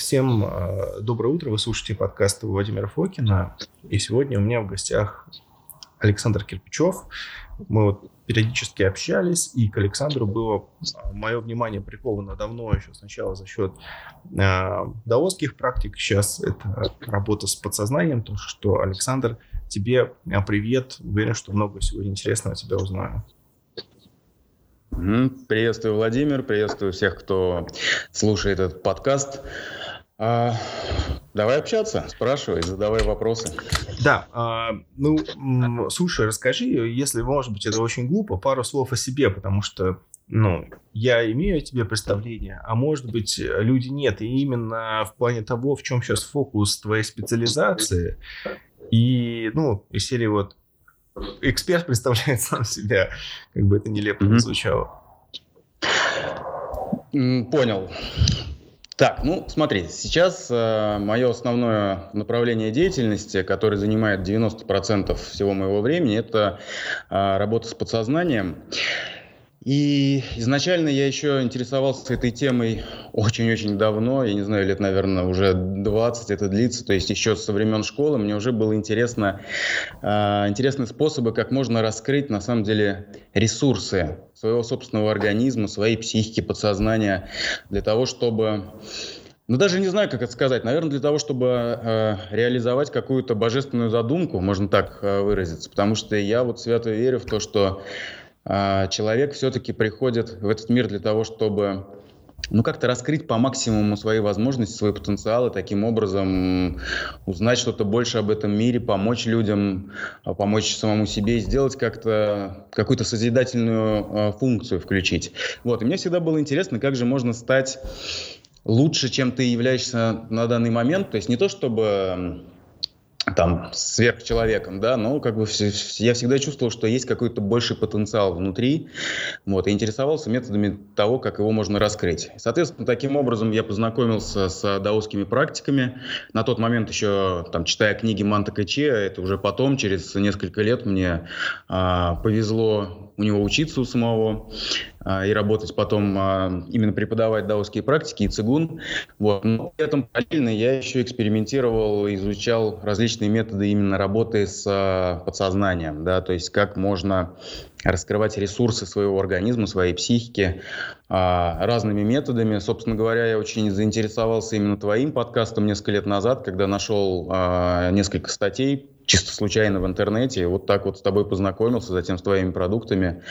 Всем э, доброе утро. Вы слушаете подкаст Владимира Фокина. И сегодня у меня в гостях Александр Кирпичев. Мы вот периодически общались, и к Александру было а, мое внимание приковано давно, еще сначала за счет э, даосских практик. Сейчас это работа с подсознанием. То, что Александр, тебе а, привет. Уверен, что много сегодня интересного тебя узнаю. Приветствую, Владимир, приветствую всех, кто слушает этот подкаст. А, давай общаться, спрашивай, задавай вопросы. Да, а, ну, слушай, расскажи, если, может быть, это очень глупо, пару слов о себе, потому что, ну, я имею о тебе представление, а может быть, люди нет. И именно в плане того, в чем сейчас фокус твоей специализации, и, ну, из серии вот эксперт представляет сам себя, как бы это нелепо mm-hmm. звучало. Понял. Так, ну смотри, сейчас э, мое основное направление деятельности, которое занимает 90% всего моего времени, это э, работа с подсознанием. И изначально я еще интересовался этой темой очень-очень давно, я не знаю, лет, наверное, уже 20 это длится, то есть еще со времен школы мне уже было интересно, э, интересны способы, как можно раскрыть, на самом деле, ресурсы своего собственного организма, своей психики, подсознания, для того, чтобы ну, даже не знаю, как это сказать. Наверное, для того, чтобы э, реализовать какую-то божественную задумку, можно так э, выразиться. Потому что я вот свято верю в то, что человек все-таки приходит в этот мир для того, чтобы ну, как-то раскрыть по максимуму свои возможности, свои потенциалы, таким образом узнать что-то больше об этом мире, помочь людям, а, помочь самому себе, сделать как-то какую-то созидательную э, функцию включить. Вот, и мне всегда было интересно, как же можно стать лучше, чем ты являешься на данный момент. То есть не то, чтобы там сверхчеловеком, да, но как бы я всегда чувствовал, что есть какой-то больший потенциал внутри, вот, и интересовался методами того, как его можно раскрыть. Соответственно, таким образом я познакомился с даосскими практиками. На тот момент еще, там, читая книги Манта Каче, это уже потом, через несколько лет мне а, повезло у него учиться у самого. А, и работать потом, а, именно преподавать даосские практики и цигун. Вот. Но при этом параллельно я еще экспериментировал, изучал различные методы именно работы с а, подсознанием, да, то есть как можно раскрывать ресурсы своего организма, своей психики разными методами. Собственно говоря, я очень заинтересовался именно твоим подкастом несколько лет назад, когда нашел несколько статей чисто случайно в интернете, вот так вот с тобой познакомился, затем с твоими продуктами.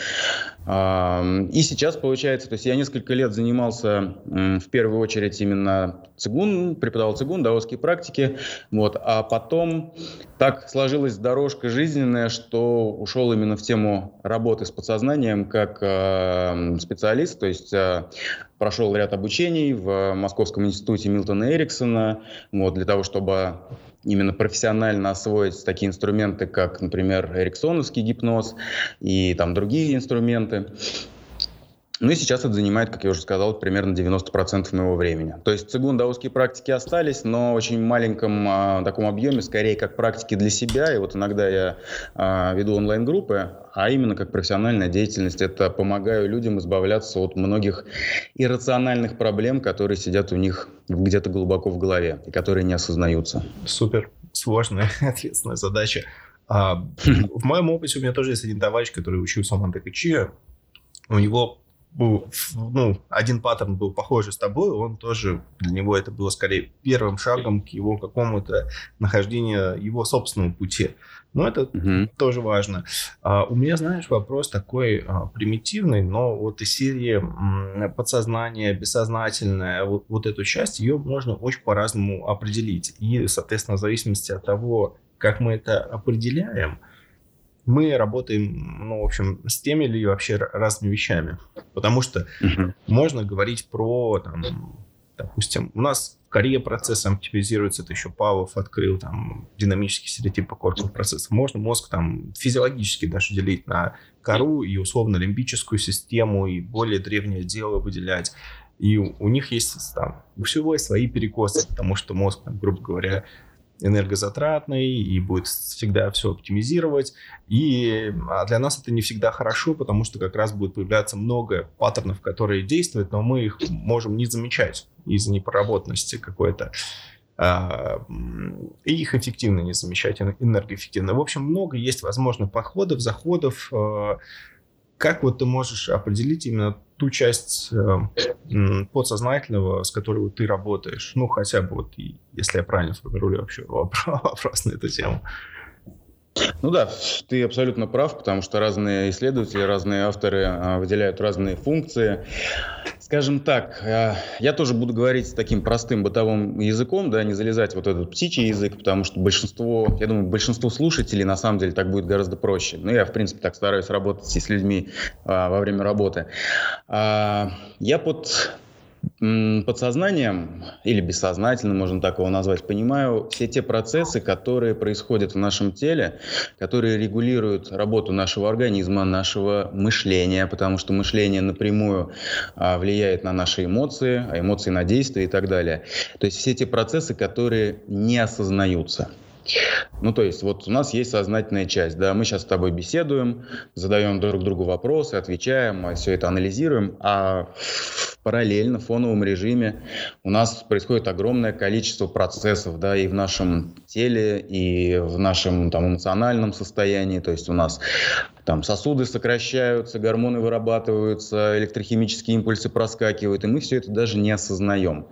И сейчас получается, то есть я несколько лет занимался в первую очередь именно цигун, преподавал цигун, даосские практики, вот, а потом так сложилась дорожка жизненная, что ушел именно в тему работы с подсознанием как специалист, то есть э, прошел ряд обучений в Московском институте Милтона Эриксона, вот, для того, чтобы именно профессионально освоить такие инструменты, как, например, эриксоновский гипноз и там другие инструменты. Ну и сейчас это занимает, как я уже сказал, примерно 90% моего времени. То есть цигун-даосские практики остались, но в очень маленьком а, таком объеме, скорее как практики для себя. И вот иногда я а, веду онлайн-группы, а именно как профессиональная деятельность. Это помогаю людям избавляться от многих иррациональных проблем, которые сидят у них где-то глубоко в голове и которые не осознаются. Супер. Сложная, ответственная задача. А, в моем опыте у меня тоже есть один товарищ, который учился в Монте-Качи. У него ну, один паттерн был похожий с тобой, он тоже, для него это было скорее первым шагом к его какому-то нахождению его собственного пути. Но это угу. тоже важно. А, у меня, знаешь, вопрос такой а, примитивный, но вот из серии м, подсознание, бессознательное, вот, вот эту часть, ее можно очень по-разному определить. И, соответственно, в зависимости от того, как мы это определяем, мы работаем, ну, в общем, с теми или вообще разными вещами. Потому что uh-huh. можно говорить про, там, допустим, у нас в коре процесс оптимизируется, это еще Павлов открыл, там, динамический стереотип покорных процессов. Можно мозг там физиологически даже делить на кору и условно-лимбическую систему, и более древнее дело выделять. И у, у них есть там, у всего есть свои перекосы, потому что мозг, там, грубо говоря, энергозатратной и будет всегда все оптимизировать. И а для нас это не всегда хорошо, потому что как раз будет появляться много паттернов, которые действуют, но мы их можем не замечать из-за непроработанности какой-то а, и их эффективно не замечать, энергоэффективно. В общем, много есть возможных подходов, заходов. А, как вот ты можешь определить именно ту часть э, подсознательного, с которой ты работаешь? Ну, хотя бы вот, если я правильно формирую вообще вопрос на эту тему. Ну да, ты абсолютно прав, потому что разные исследователи, разные авторы а, выделяют разные функции. Скажем так, а, я тоже буду говорить таким простым бытовым языком, да, не залезать вот этот птичий язык, потому что большинство, я думаю, большинству слушателей на самом деле так будет гораздо проще. Ну, я, в принципе, так стараюсь работать с людьми а, во время работы. Я под подсознанием или бессознательно, можно так его назвать, понимаю все те процессы, которые происходят в нашем теле, которые регулируют работу нашего организма, нашего мышления, потому что мышление напрямую а, влияет на наши эмоции, а эмоции на действия и так далее. То есть все те процессы, которые не осознаются. Ну, то есть, вот у нас есть сознательная часть, да, мы сейчас с тобой беседуем, задаем друг другу вопросы, отвечаем, все это анализируем, а параллельно в фоновом режиме у нас происходит огромное количество процессов, да, и в нашем теле, и в нашем там эмоциональном состоянии, то есть у нас там сосуды сокращаются, гормоны вырабатываются, электрохимические импульсы проскакивают, и мы все это даже не осознаем.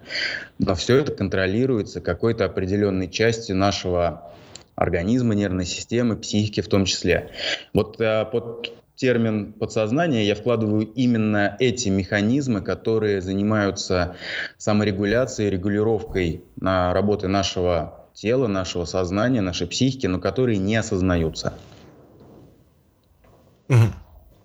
Но все это контролируется какой-то определенной частью нашего организма, нервной системы, психики в том числе. Вот а, под термин подсознание я вкладываю именно эти механизмы, которые занимаются саморегуляцией, регулировкой на работы нашего тела, нашего сознания, нашей психики, но которые не осознаются.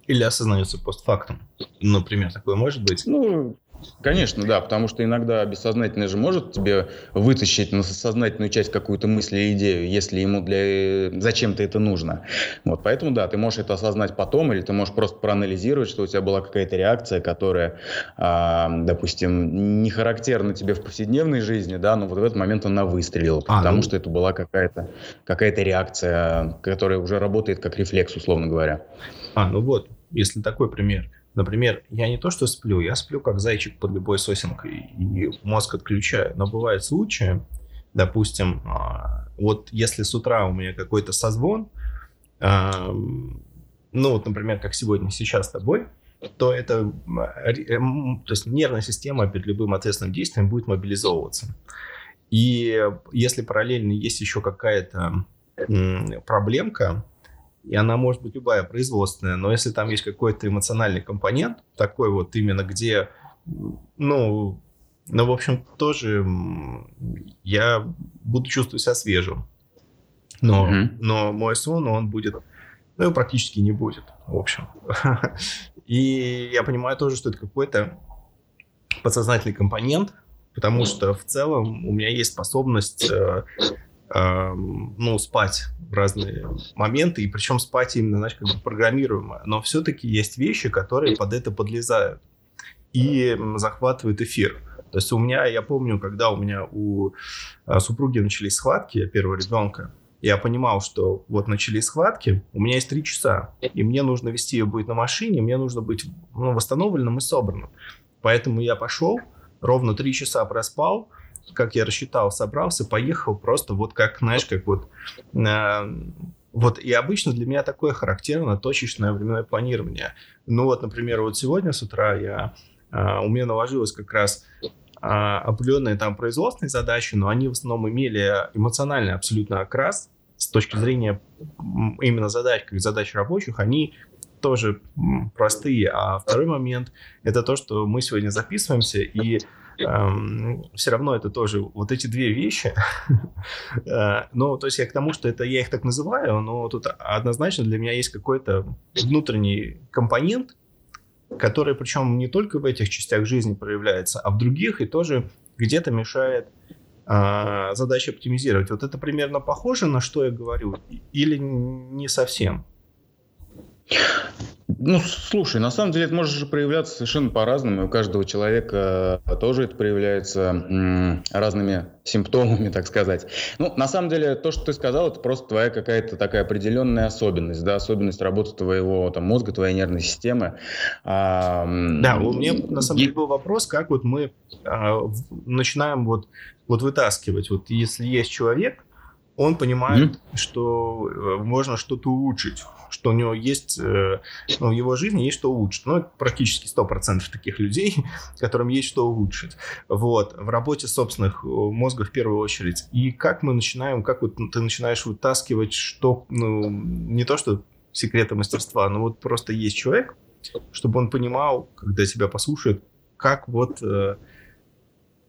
Или осознаются постфактум. Например, такое может быть? Ну, Конечно, да, потому что иногда бессознательное же может тебе вытащить на сознательную часть какую-то мысль или идею, если ему для зачем-то это нужно. Вот, поэтому да, ты можешь это осознать потом, или ты можешь просто проанализировать, что у тебя была какая-то реакция, которая, а, допустим, не характерна тебе в повседневной жизни, да, но вот в этот момент она выстрелила, а, потому ну... что это была какая-то какая-то реакция, которая уже работает как рефлекс, условно говоря. А, ну вот, если такой пример – Например, я не то что сплю, я сплю как зайчик под любой сосенкой и мозг отключаю. Но бывают случаи, допустим, а, вот если с утра у меня какой-то созвон, ну вот, например, как сегодня сейчас с тобой, то это, то есть нервная система перед любым ответственным действием будет мобилизовываться. И если параллельно есть еще какая-то проблемка, и она может быть любая производственная, но если там есть какой-то эмоциональный компонент, такой вот именно, где, ну, ну, в общем, тоже я буду чувствовать себя свежим. Но, mm-hmm. но мой сон, он будет, ну, практически не будет, в общем. И я понимаю тоже, что это какой-то подсознательный компонент, потому что в целом у меня есть способность э, ну, спать в разные моменты, и причем спать именно, знаешь, как бы программируемо. Но все-таки есть вещи, которые под это подлезают и захватывают эфир. То есть у меня, я помню, когда у меня у а, супруги начались схватки первого ребенка, я понимал, что вот начались схватки, у меня есть три часа, и мне нужно вести ее будет на машине, мне нужно быть ну, восстановленным и собранным. Поэтому я пошел, ровно три часа проспал, как я рассчитал, собрался, поехал просто вот как, знаешь, как вот... Э, вот и обычно для меня такое характерно точечное временное планирование. Ну вот, например, вот сегодня с утра я, э, у меня наложилось как раз э, определенные там производственные задачи, но они в основном имели эмоциональный абсолютно окрас с точки зрения именно задач, как задач рабочих, они тоже простые. А второй момент – это то, что мы сегодня записываемся, и эм, все равно это тоже вот эти две вещи. Э, ну, то есть я к тому, что это я их так называю, но тут однозначно для меня есть какой-то внутренний компонент, который причем не только в этих частях жизни проявляется, а в других и тоже где-то мешает э, задаче оптимизировать. Вот это примерно похоже на что я говорю или не совсем? Ну, слушай, на самом деле это может же проявляться совершенно по-разному. У каждого человека тоже это проявляется разными симптомами, так сказать. Ну, на самом деле, то, что ты сказал, это просто твоя какая-то такая определенная особенность, да, особенность работы твоего там, мозга, твоей нервной системы. А, да, у меня на самом деле был вопрос, как вот мы а, начинаем вот, вот вытаскивать. Вот если есть человек, он понимает, mm-hmm. что э, можно что-то улучшить, что у него есть, э, ну, в его жизни есть что улучшить. Ну, практически 100% таких людей, которым есть что улучшить. Вот, в работе собственных э, мозга в первую очередь. И как мы начинаем, как вот ты начинаешь вытаскивать, что, ну, не то, что секреты мастерства, но вот просто есть человек, чтобы он понимал, когда тебя послушает, как вот,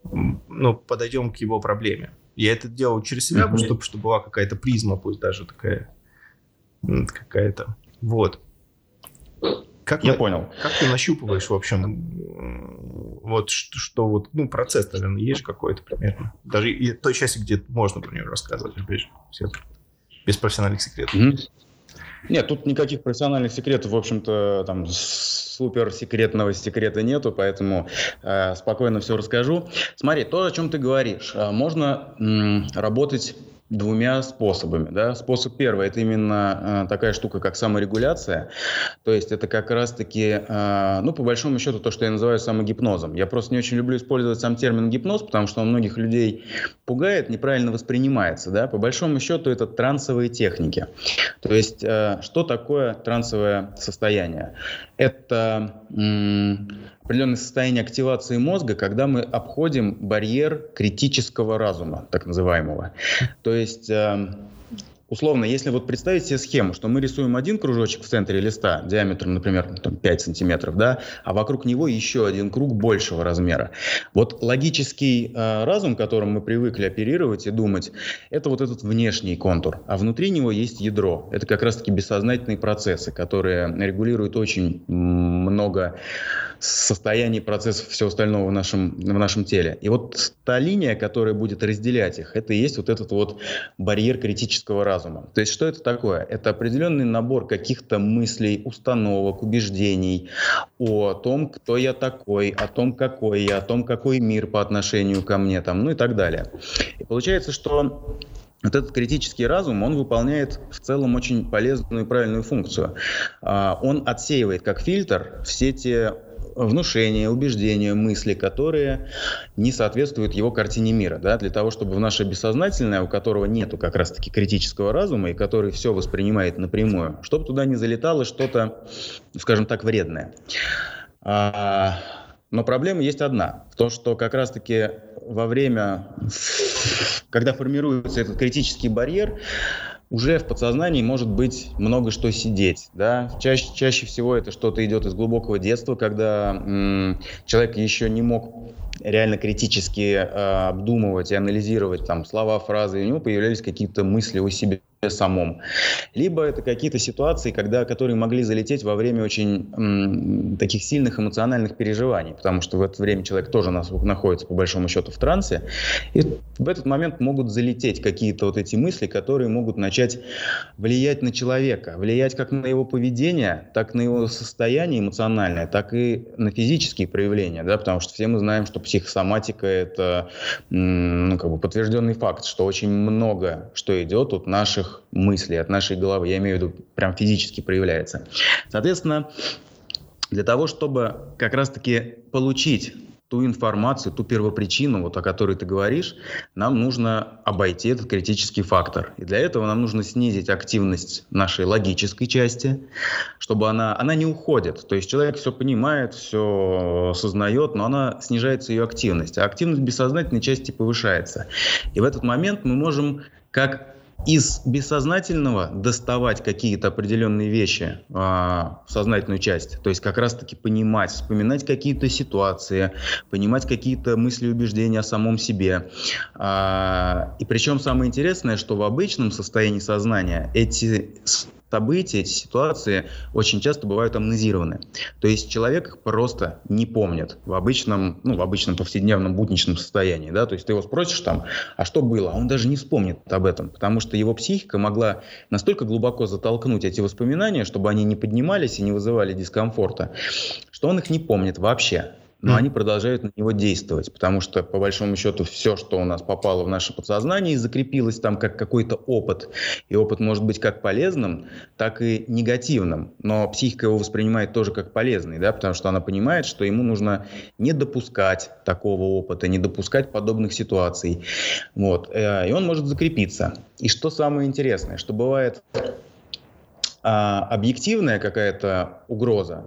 ну, подойдем к его проблеме. Я это делал через себя, mm-hmm. чтобы, чтобы была какая-то призма, пусть даже такая какая-то. Вот. Как Я на, понял. Как ты нащупываешь, в общем, вот что, что вот, ну, процесс, наверное, есть какой-то примерно. Даже и той части, где можно про нее рассказывать, опять же, все без профессиональных секретов. Mm-hmm. Нет, тут никаких профессиональных секретов, в общем-то, там супер секретного секрета нету, поэтому э, спокойно все расскажу. Смотри, то, о чем ты говоришь, э, можно м, работать двумя способами. Да? Способ первый – это именно э, такая штука, как саморегуляция. То есть это как раз-таки, э, ну, по большому счету, то, что я называю самогипнозом. Я просто не очень люблю использовать сам термин гипноз, потому что он многих людей пугает, неправильно воспринимается. Да? По большому счету это трансовые техники. То есть э, что такое трансовое состояние? Это м- определенное состояние активации мозга, когда мы обходим барьер критического разума, так называемого. То есть эм, условно, если вот представить себе схему, что мы рисуем один кружочек в центре листа диаметром, например, там, 5 сантиметров, да, а вокруг него еще один круг большего размера. Вот логический э, разум, которым мы привыкли оперировать и думать, это вот этот внешний контур, а внутри него есть ядро. Это как раз-таки бессознательные процессы, которые регулируют очень много состояний процессов всего остального в нашем, в нашем теле. И вот та линия, которая будет разделять их, это и есть вот этот вот барьер критического разума. То есть что это такое? Это определенный набор каких-то мыслей, установок, убеждений о том, кто я такой, о том, какой я, о том, какой мир по отношению ко мне, там, ну и так далее. И получается, что вот этот критический разум, он выполняет в целом очень полезную и правильную функцию. А, он отсеивает как фильтр все те внушения, убеждения, мысли, которые не соответствуют его картине мира. Да? Для того, чтобы в наше бессознательное, у которого нету как раз-таки критического разума и который все воспринимает напрямую, чтобы туда не залетало что-то, скажем так, вредное. А, но проблема есть одна. В том, что как раз-таки во время, когда формируется этот критический барьер, уже в подсознании может быть много что сидеть. Да? Чаще, чаще всего это что-то идет из глубокого детства, когда м- человек еще не мог реально критически э, обдумывать и анализировать там слова, фразы, и у него появлялись какие-то мысли о себе самом. Либо это какие-то ситуации, когда, которые могли залететь во время очень м, таких сильных эмоциональных переживаний, потому что в это время человек тоже нас, находится по большому счету в трансе, и в этот момент могут залететь какие-то вот эти мысли, которые могут начать влиять на человека, влиять как на его поведение, так на его состояние эмоциональное, так и на физические проявления, да, потому что все мы знаем, что психосоматика это ну, как бы подтвержденный факт, что очень много что идет от наших мыслей, от нашей головы. Я имею в виду, прям физически проявляется. Соответственно, для того, чтобы как раз-таки получить ту информацию, ту первопричину, вот о которой ты говоришь, нам нужно обойти этот критический фактор. И для этого нам нужно снизить активность нашей логической части, чтобы она, она не уходит. То есть человек все понимает, все осознает, но она снижается ее активность. А активность бессознательной части повышается. И в этот момент мы можем как из бессознательного доставать какие-то определенные вещи а, в сознательную часть, то есть как раз-таки понимать, вспоминать какие-то ситуации, понимать какие-то мысли и убеждения о самом себе. А, и причем самое интересное, что в обычном состоянии сознания эти события, эти ситуации очень часто бывают амнезированы. То есть человек их просто не помнит в обычном, ну, в обычном повседневном будничном состоянии. Да? То есть ты его спросишь там, а что было? А он даже не вспомнит об этом, потому что его психика могла настолько глубоко затолкнуть эти воспоминания, чтобы они не поднимались и не вызывали дискомфорта, что он их не помнит вообще но они продолжают на него действовать, потому что, по большому счету, все, что у нас попало в наше подсознание и закрепилось там как какой-то опыт, и опыт может быть как полезным, так и негативным, но психика его воспринимает тоже как полезный, да, потому что она понимает, что ему нужно не допускать такого опыта, не допускать подобных ситуаций, вот, э, и он может закрепиться. И что самое интересное, что бывает а, объективная какая-то угроза,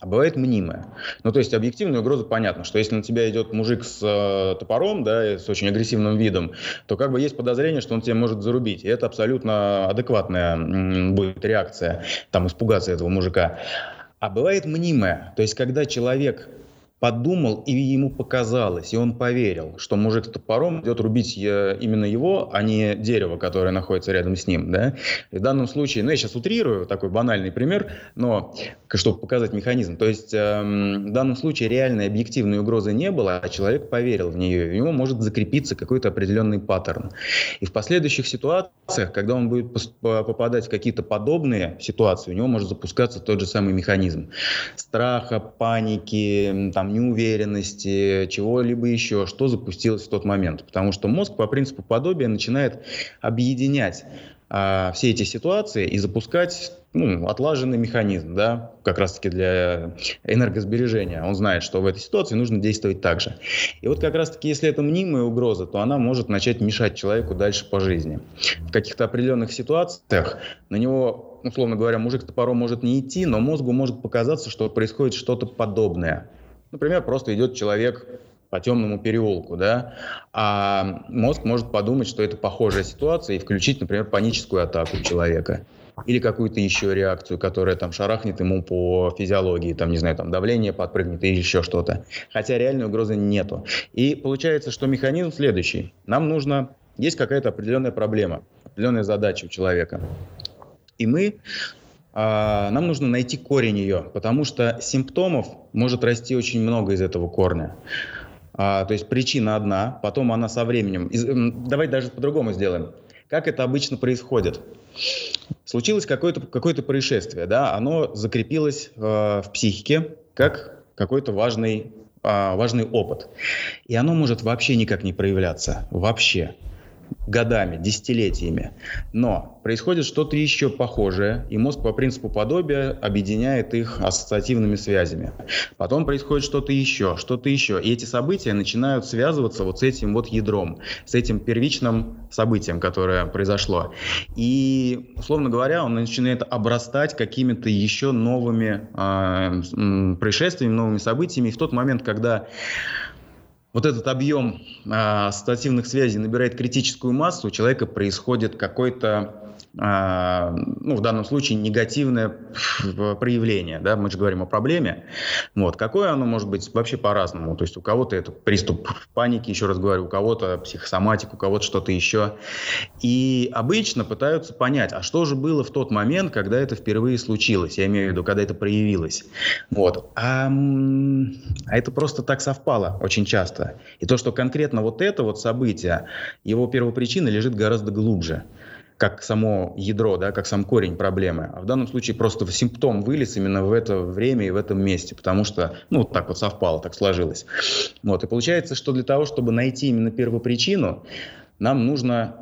а бывает мнимая. Ну, то есть объективная угроза понятно, что если на тебя идет мужик с э, топором, да, и с очень агрессивным видом, то как бы есть подозрение, что он тебя может зарубить. И это абсолютно адекватная м, будет реакция, там, испугаться этого мужика. А бывает мнимая, то есть когда человек подумал, и ему показалось, и он поверил, что мужик с топором идет рубить э, именно его, а не дерево, которое находится рядом с ним. Да? И в данном случае, ну я сейчас утрирую, такой банальный пример, но чтобы показать механизм. То есть эм, в данном случае реальной объективной угрозы не было, а человек поверил в нее, и у него может закрепиться какой-то определенный паттерн. И в последующих ситуациях, когда он будет попадать в какие-то подобные ситуации, у него может запускаться тот же самый механизм страха, паники, там, неуверенности, чего-либо еще, что запустилось в тот момент. Потому что мозг по принципу подобия начинает объединять а, все эти ситуации и запускать ну, отлаженный механизм, да, как раз-таки для энергосбережения. Он знает, что в этой ситуации нужно действовать так же. И вот как раз-таки, если это мнимая угроза, то она может начать мешать человеку дальше по жизни. В каких-то определенных ситуациях на него, условно говоря, мужик с топором может не идти, но мозгу может показаться, что происходит что-то подобное. Например, просто идет человек по темному переулку, да, а мозг может подумать, что это похожая ситуация и включить, например, паническую атаку человека или какую-то еще реакцию, которая там шарахнет ему по физиологии, там, не знаю, там давление подпрыгнет или еще что-то. Хотя реальной угрозы нету. И получается, что механизм следующий. Нам нужно, есть какая-то определенная проблема, определенная задача у человека. И мы нам нужно найти корень ее, потому что симптомов может расти очень много из этого корня. А, то есть причина одна, потом она со временем. Из, давай даже по-другому сделаем. Как это обычно происходит? Случилось какое-то какое происшествие, да, оно закрепилось э, в психике как какой-то важный, э, важный опыт. И оно может вообще никак не проявляться. Вообще годами, десятилетиями. Но происходит что-то еще похожее, и мозг по принципу подобия объединяет их ассоциативными связями. Потом происходит что-то еще, что-то еще. И эти события начинают связываться вот с этим вот ядром, с этим первичным событием, которое произошло. И, условно говоря, он начинает обрастать какими-то еще новыми э, происшествиями, новыми событиями. И в тот момент, когда вот этот объем э, ассоциативных связей набирает критическую массу, у человека происходит какой-то ну, в данном случае негативное проявление, да, мы же говорим о проблеме, вот, какое оно может быть вообще по-разному, то есть у кого-то это приступ паники, еще раз говорю, у кого-то психосоматик, у кого-то что-то еще, и обычно пытаются понять, а что же было в тот момент, когда это впервые случилось, я имею в виду, когда это проявилось, вот, а, а это просто так совпало очень часто, и то, что конкретно вот это вот событие, его первопричина лежит гораздо глубже, как само ядро, да, как сам корень проблемы. А в данном случае просто симптом вылез именно в это время и в этом месте, потому что, ну, вот так вот совпало, так сложилось. Вот, и получается, что для того, чтобы найти именно первопричину, нам нужно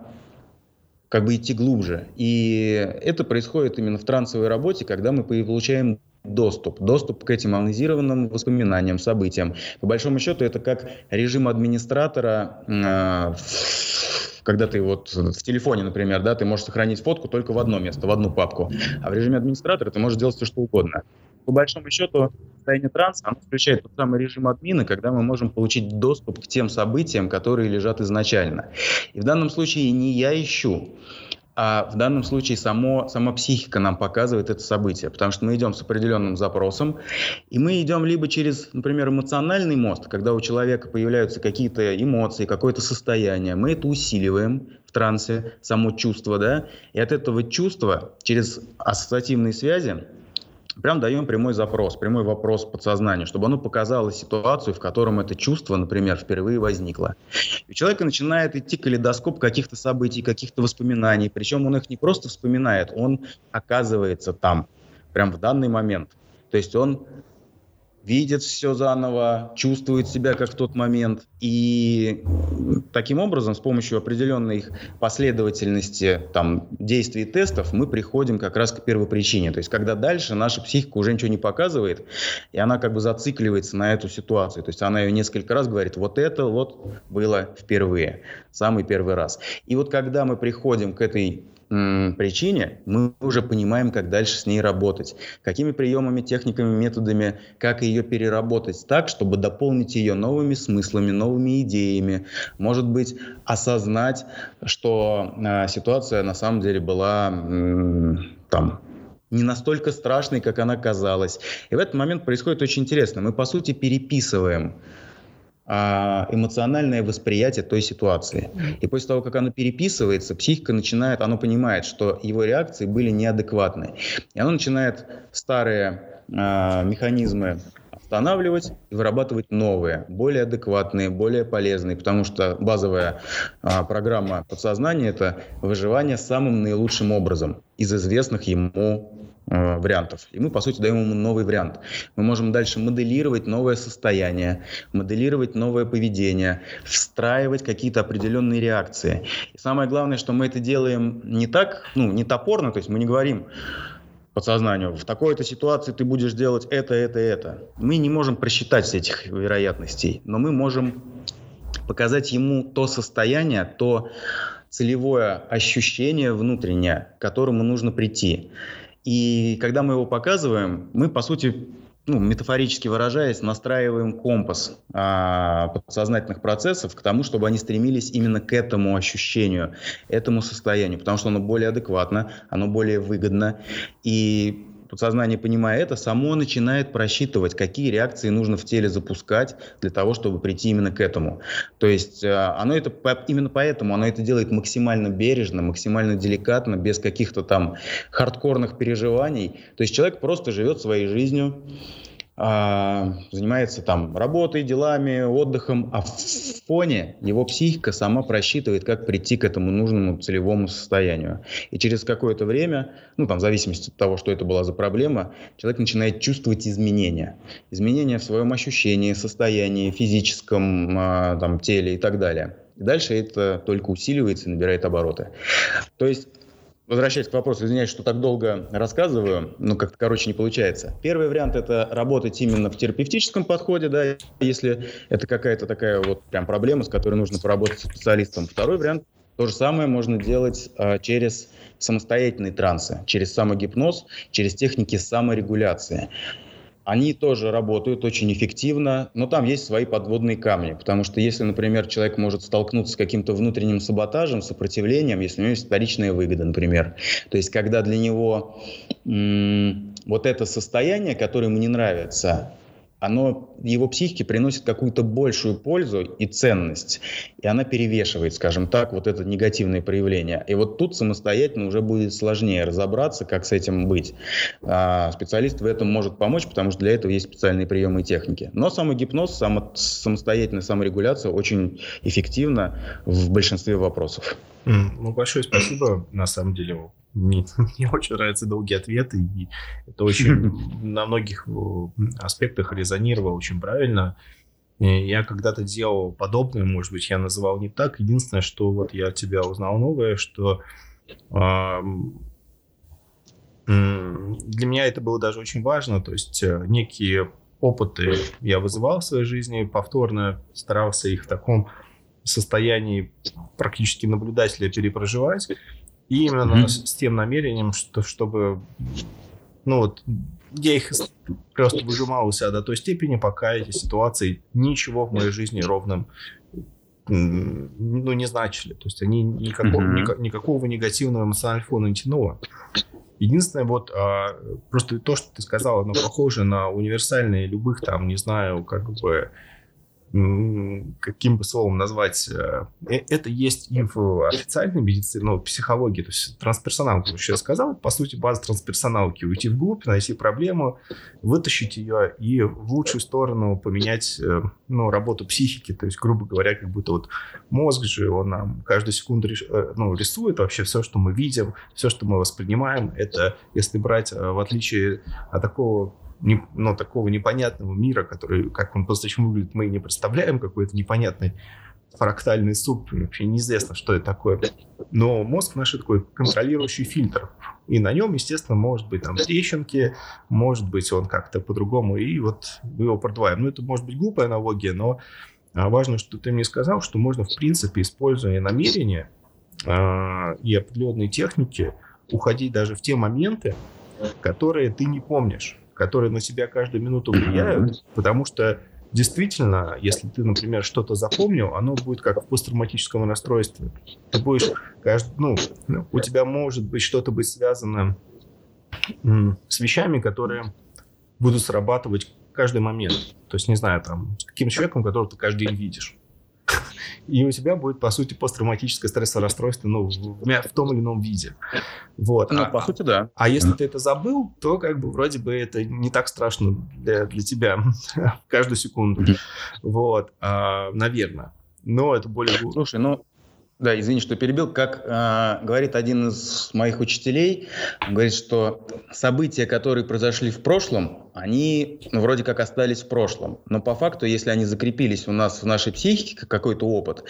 как бы идти глубже. И это происходит именно в трансовой работе, когда мы получаем доступ. Доступ к этим анализированным воспоминаниям, событиям. По большому счету, это как режим администратора э, когда ты вот в телефоне, например, да, ты можешь сохранить фотку только в одно место, в одну папку, а в режиме администратора ты можешь делать все, что угодно. По большому счету, состояние транса, оно включает тот самый режим админа, когда мы можем получить доступ к тем событиям, которые лежат изначально. И в данном случае не я ищу, а в данном случае само, сама психика нам показывает это событие, потому что мы идем с определенным запросом, и мы идем либо через, например, эмоциональный мост, когда у человека появляются какие-то эмоции, какое-то состояние, мы это усиливаем в трансе, само чувство, да, и от этого чувства через ассоциативные связи прям даем прямой запрос, прямой вопрос подсознанию, чтобы оно показало ситуацию, в котором это чувство, например, впервые возникло. И у человека начинает идти калейдоскоп каких-то событий, каких-то воспоминаний, причем он их не просто вспоминает, он оказывается там, прям в данный момент. То есть он видит все заново, чувствует себя как в тот момент. И таким образом, с помощью определенной последовательности там, действий и тестов, мы приходим как раз к первой причине. То есть, когда дальше наша психика уже ничего не показывает, и она как бы зацикливается на эту ситуацию. То есть, она ее несколько раз говорит, вот это вот было впервые, самый первый раз. И вот когда мы приходим к этой причине, мы уже понимаем, как дальше с ней работать, какими приемами, техниками, методами, как ее переработать так, чтобы дополнить ее новыми смыслами, новыми идеями, может быть, осознать, что э, ситуация на самом деле была э, там не настолько страшной, как она казалась. И в этот момент происходит очень интересно. Мы, по сути, переписываем эмоциональное восприятие той ситуации. И после того, как оно переписывается, психика начинает, оно понимает, что его реакции были неадекватны. И оно начинает старые а, механизмы останавливать и вырабатывать новые, более адекватные, более полезные, потому что базовая а, программа подсознания – это выживание самым наилучшим образом из известных ему Э, вариантов. И мы, по сути, даем ему новый вариант. Мы можем дальше моделировать новое состояние, моделировать новое поведение, встраивать какие-то определенные реакции. И самое главное, что мы это делаем не так, ну, не топорно, то есть мы не говорим подсознанию, в такой-то ситуации ты будешь делать это, это, это. Мы не можем просчитать этих вероятностей, но мы можем показать ему то состояние, то целевое ощущение внутреннее, к которому нужно прийти. И когда мы его показываем, мы, по сути, ну, метафорически выражаясь, настраиваем компас а, подсознательных процессов к тому, чтобы они стремились именно к этому ощущению, этому состоянию, потому что оно более адекватно, оно более выгодно. И подсознание, понимая это, само начинает просчитывать, какие реакции нужно в теле запускать для того, чтобы прийти именно к этому. То есть э, оно это именно поэтому оно это делает максимально бережно, максимально деликатно, без каких-то там хардкорных переживаний. То есть человек просто живет своей жизнью, занимается там работой, делами, отдыхом, а в фоне его психика сама просчитывает, как прийти к этому нужному целевому состоянию. И через какое-то время, ну там в зависимости от того, что это была за проблема, человек начинает чувствовать изменения. Изменения в своем ощущении, состоянии, физическом а, там, теле и так далее. И дальше это только усиливается и набирает обороты. То есть Возвращаясь к вопросу, извиняюсь, что так долго рассказываю, но как-то короче не получается. Первый вариант – это работать именно в терапевтическом подходе, да, если это какая-то такая вот прям проблема, с которой нужно поработать с специалистом. Второй вариант – то же самое можно делать а, через самостоятельные трансы, через самогипноз, через техники саморегуляции. Они тоже работают очень эффективно, но там есть свои подводные камни, потому что если, например, человек может столкнуться с каким-то внутренним саботажем, сопротивлением, если у него есть вторичная выгода, например, то есть когда для него м- вот это состояние, которое ему не нравится, оно его психике приносит какую-то большую пользу и ценность, и она перевешивает, скажем так, вот это негативное проявление. И вот тут самостоятельно уже будет сложнее разобраться, как с этим быть. А специалист в этом может помочь, потому что для этого есть специальные приемы и техники. Но самогипноз, само, самостоятельная саморегуляция очень эффективна в большинстве вопросов. Ну, большое спасибо. На самом деле, мне, очень нравятся долгие ответы, и это очень на многих аспектах резонировало очень правильно. Я когда-то делал подобное, может быть, я называл не так. Единственное, что вот я от тебя узнал новое, что э, для меня это было даже очень важно. То есть э, некие опыты я вызывал в своей жизни повторно, старался их в таком состоянии практически наблюдателя перепроживать. И именно mm-hmm. с, с тем намерением, что, чтобы, ну вот, я их просто выжимал у себя до той степени, пока эти ситуации ничего в моей жизни ровным ну, не значили. То есть они никакого, mm-hmm. никакого негативного эмоционального фона не тянуло. Единственное, вот а, просто то, что ты сказал, оно похоже на универсальные любых там, не знаю, как бы каким бы словом назвать, э, э, это есть и в официальной медицине, ну, психологии, то есть трансперсоналка, я сказал, по сути, база трансперсоналки, уйти вглубь, найти проблему, вытащить ее и в лучшую сторону поменять, э, ну, работу психики, то есть, грубо говоря, как будто вот мозг же, он нам каждую секунду ну, рисует вообще все, что мы видим, все, что мы воспринимаем, это, если брать в отличие от такого не, ну, такого непонятного мира, который, как он по-настоящему выглядит, мы не представляем, какой-то непонятный фрактальный суп, вообще неизвестно, что это такое. Но мозг наш такой контролирующий фильтр. И на нем, естественно, может быть там трещинки, может быть он как-то по-другому, и вот мы его продуваем. Ну, это может быть глупая аналогия, но а, важно, что ты мне сказал, что можно, в принципе, используя намерения э, и определенные техники, уходить даже в те моменты, которые ты не помнишь которые на себя каждую минуту влияют, потому что действительно, если ты, например, что-то запомнил, оно будет как в посттравматическом расстройстве. Ты будешь, каждый, ну, у тебя может быть что-то быть связано с вещами, которые будут срабатывать каждый момент. То есть, не знаю, там, с каким человеком, которого ты каждый день видишь и у тебя будет, по сути, посттравматическое стрессовое расстройство ну, в, в том или ином виде. Вот. Ну, а, по сути, да. А если ты это забыл, то как бы вроде бы это не так страшно для, для тебя каждую секунду. Вот, а, наверное. Но это более... Слушай, ну, да, извини, что перебил. Как э, говорит один из моих учителей, он говорит, что события, которые произошли в прошлом, они ну, вроде как остались в прошлом. Но по факту, если они закрепились у нас в нашей психике, как какой-то опыт,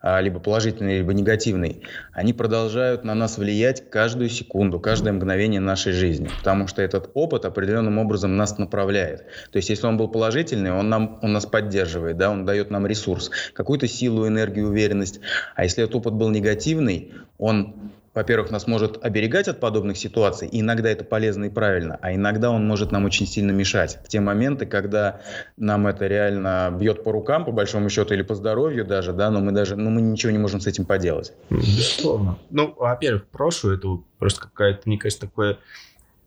э, либо положительный, либо негативный, они продолжают на нас влиять каждую секунду, каждое мгновение нашей жизни. Потому что этот опыт определенным образом нас направляет. То есть, если он был положительный, он, нам, он нас поддерживает, да, он дает нам ресурс, какую-то силу, энергию, уверенность. А если это опыт был негативный, он во-первых, нас может оберегать от подобных ситуаций, и иногда это полезно и правильно, а иногда он может нам очень сильно мешать. В те моменты, когда нам это реально бьет по рукам, по большому счету, или по здоровью даже, да, но мы даже, ну, мы ничего не можем с этим поделать. Безусловно. Ну, во-первых, прошлое, это просто какая-то, мне кажется, такое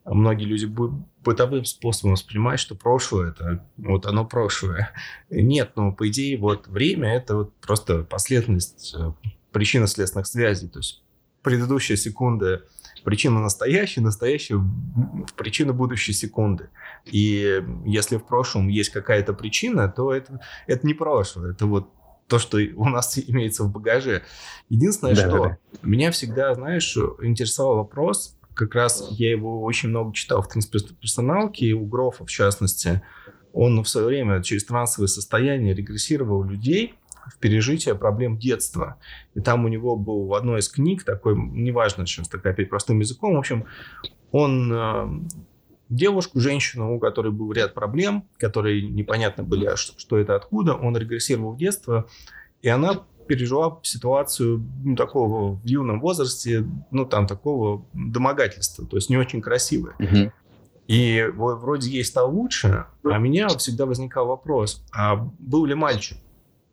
многие люди бытовым способом воспринимают, что прошлое это вот оно прошлое. Нет, ну по идее вот время это вот просто последовательность э, причинно-следственных связей. То есть предыдущая секунда причина настоящей, настоящая причина будущей секунды. И если в прошлом есть какая-то причина, то это, это не прошлое, это вот то, что у нас имеется в багаже. Единственное, да, что да. меня всегда, знаешь, интересовал вопрос, как раз я его очень много читал в трансперсоналке, у Грофа в частности, он в свое время через трансовое состояние регрессировал людей, в пережитие проблем детства. И там у него был в одной из книг такой, неважно, сейчас так опять простым языком, в общем, он э, девушку, женщину, у которой был ряд проблем, которые непонятно были, а что, что это откуда, он регрессировал в детство, и она пережила ситуацию ну, такого в юном возрасте, ну, там, такого домогательства, то есть не очень красивое. Угу. И вроде ей стало лучше, а у меня всегда возникал вопрос, а был ли мальчик?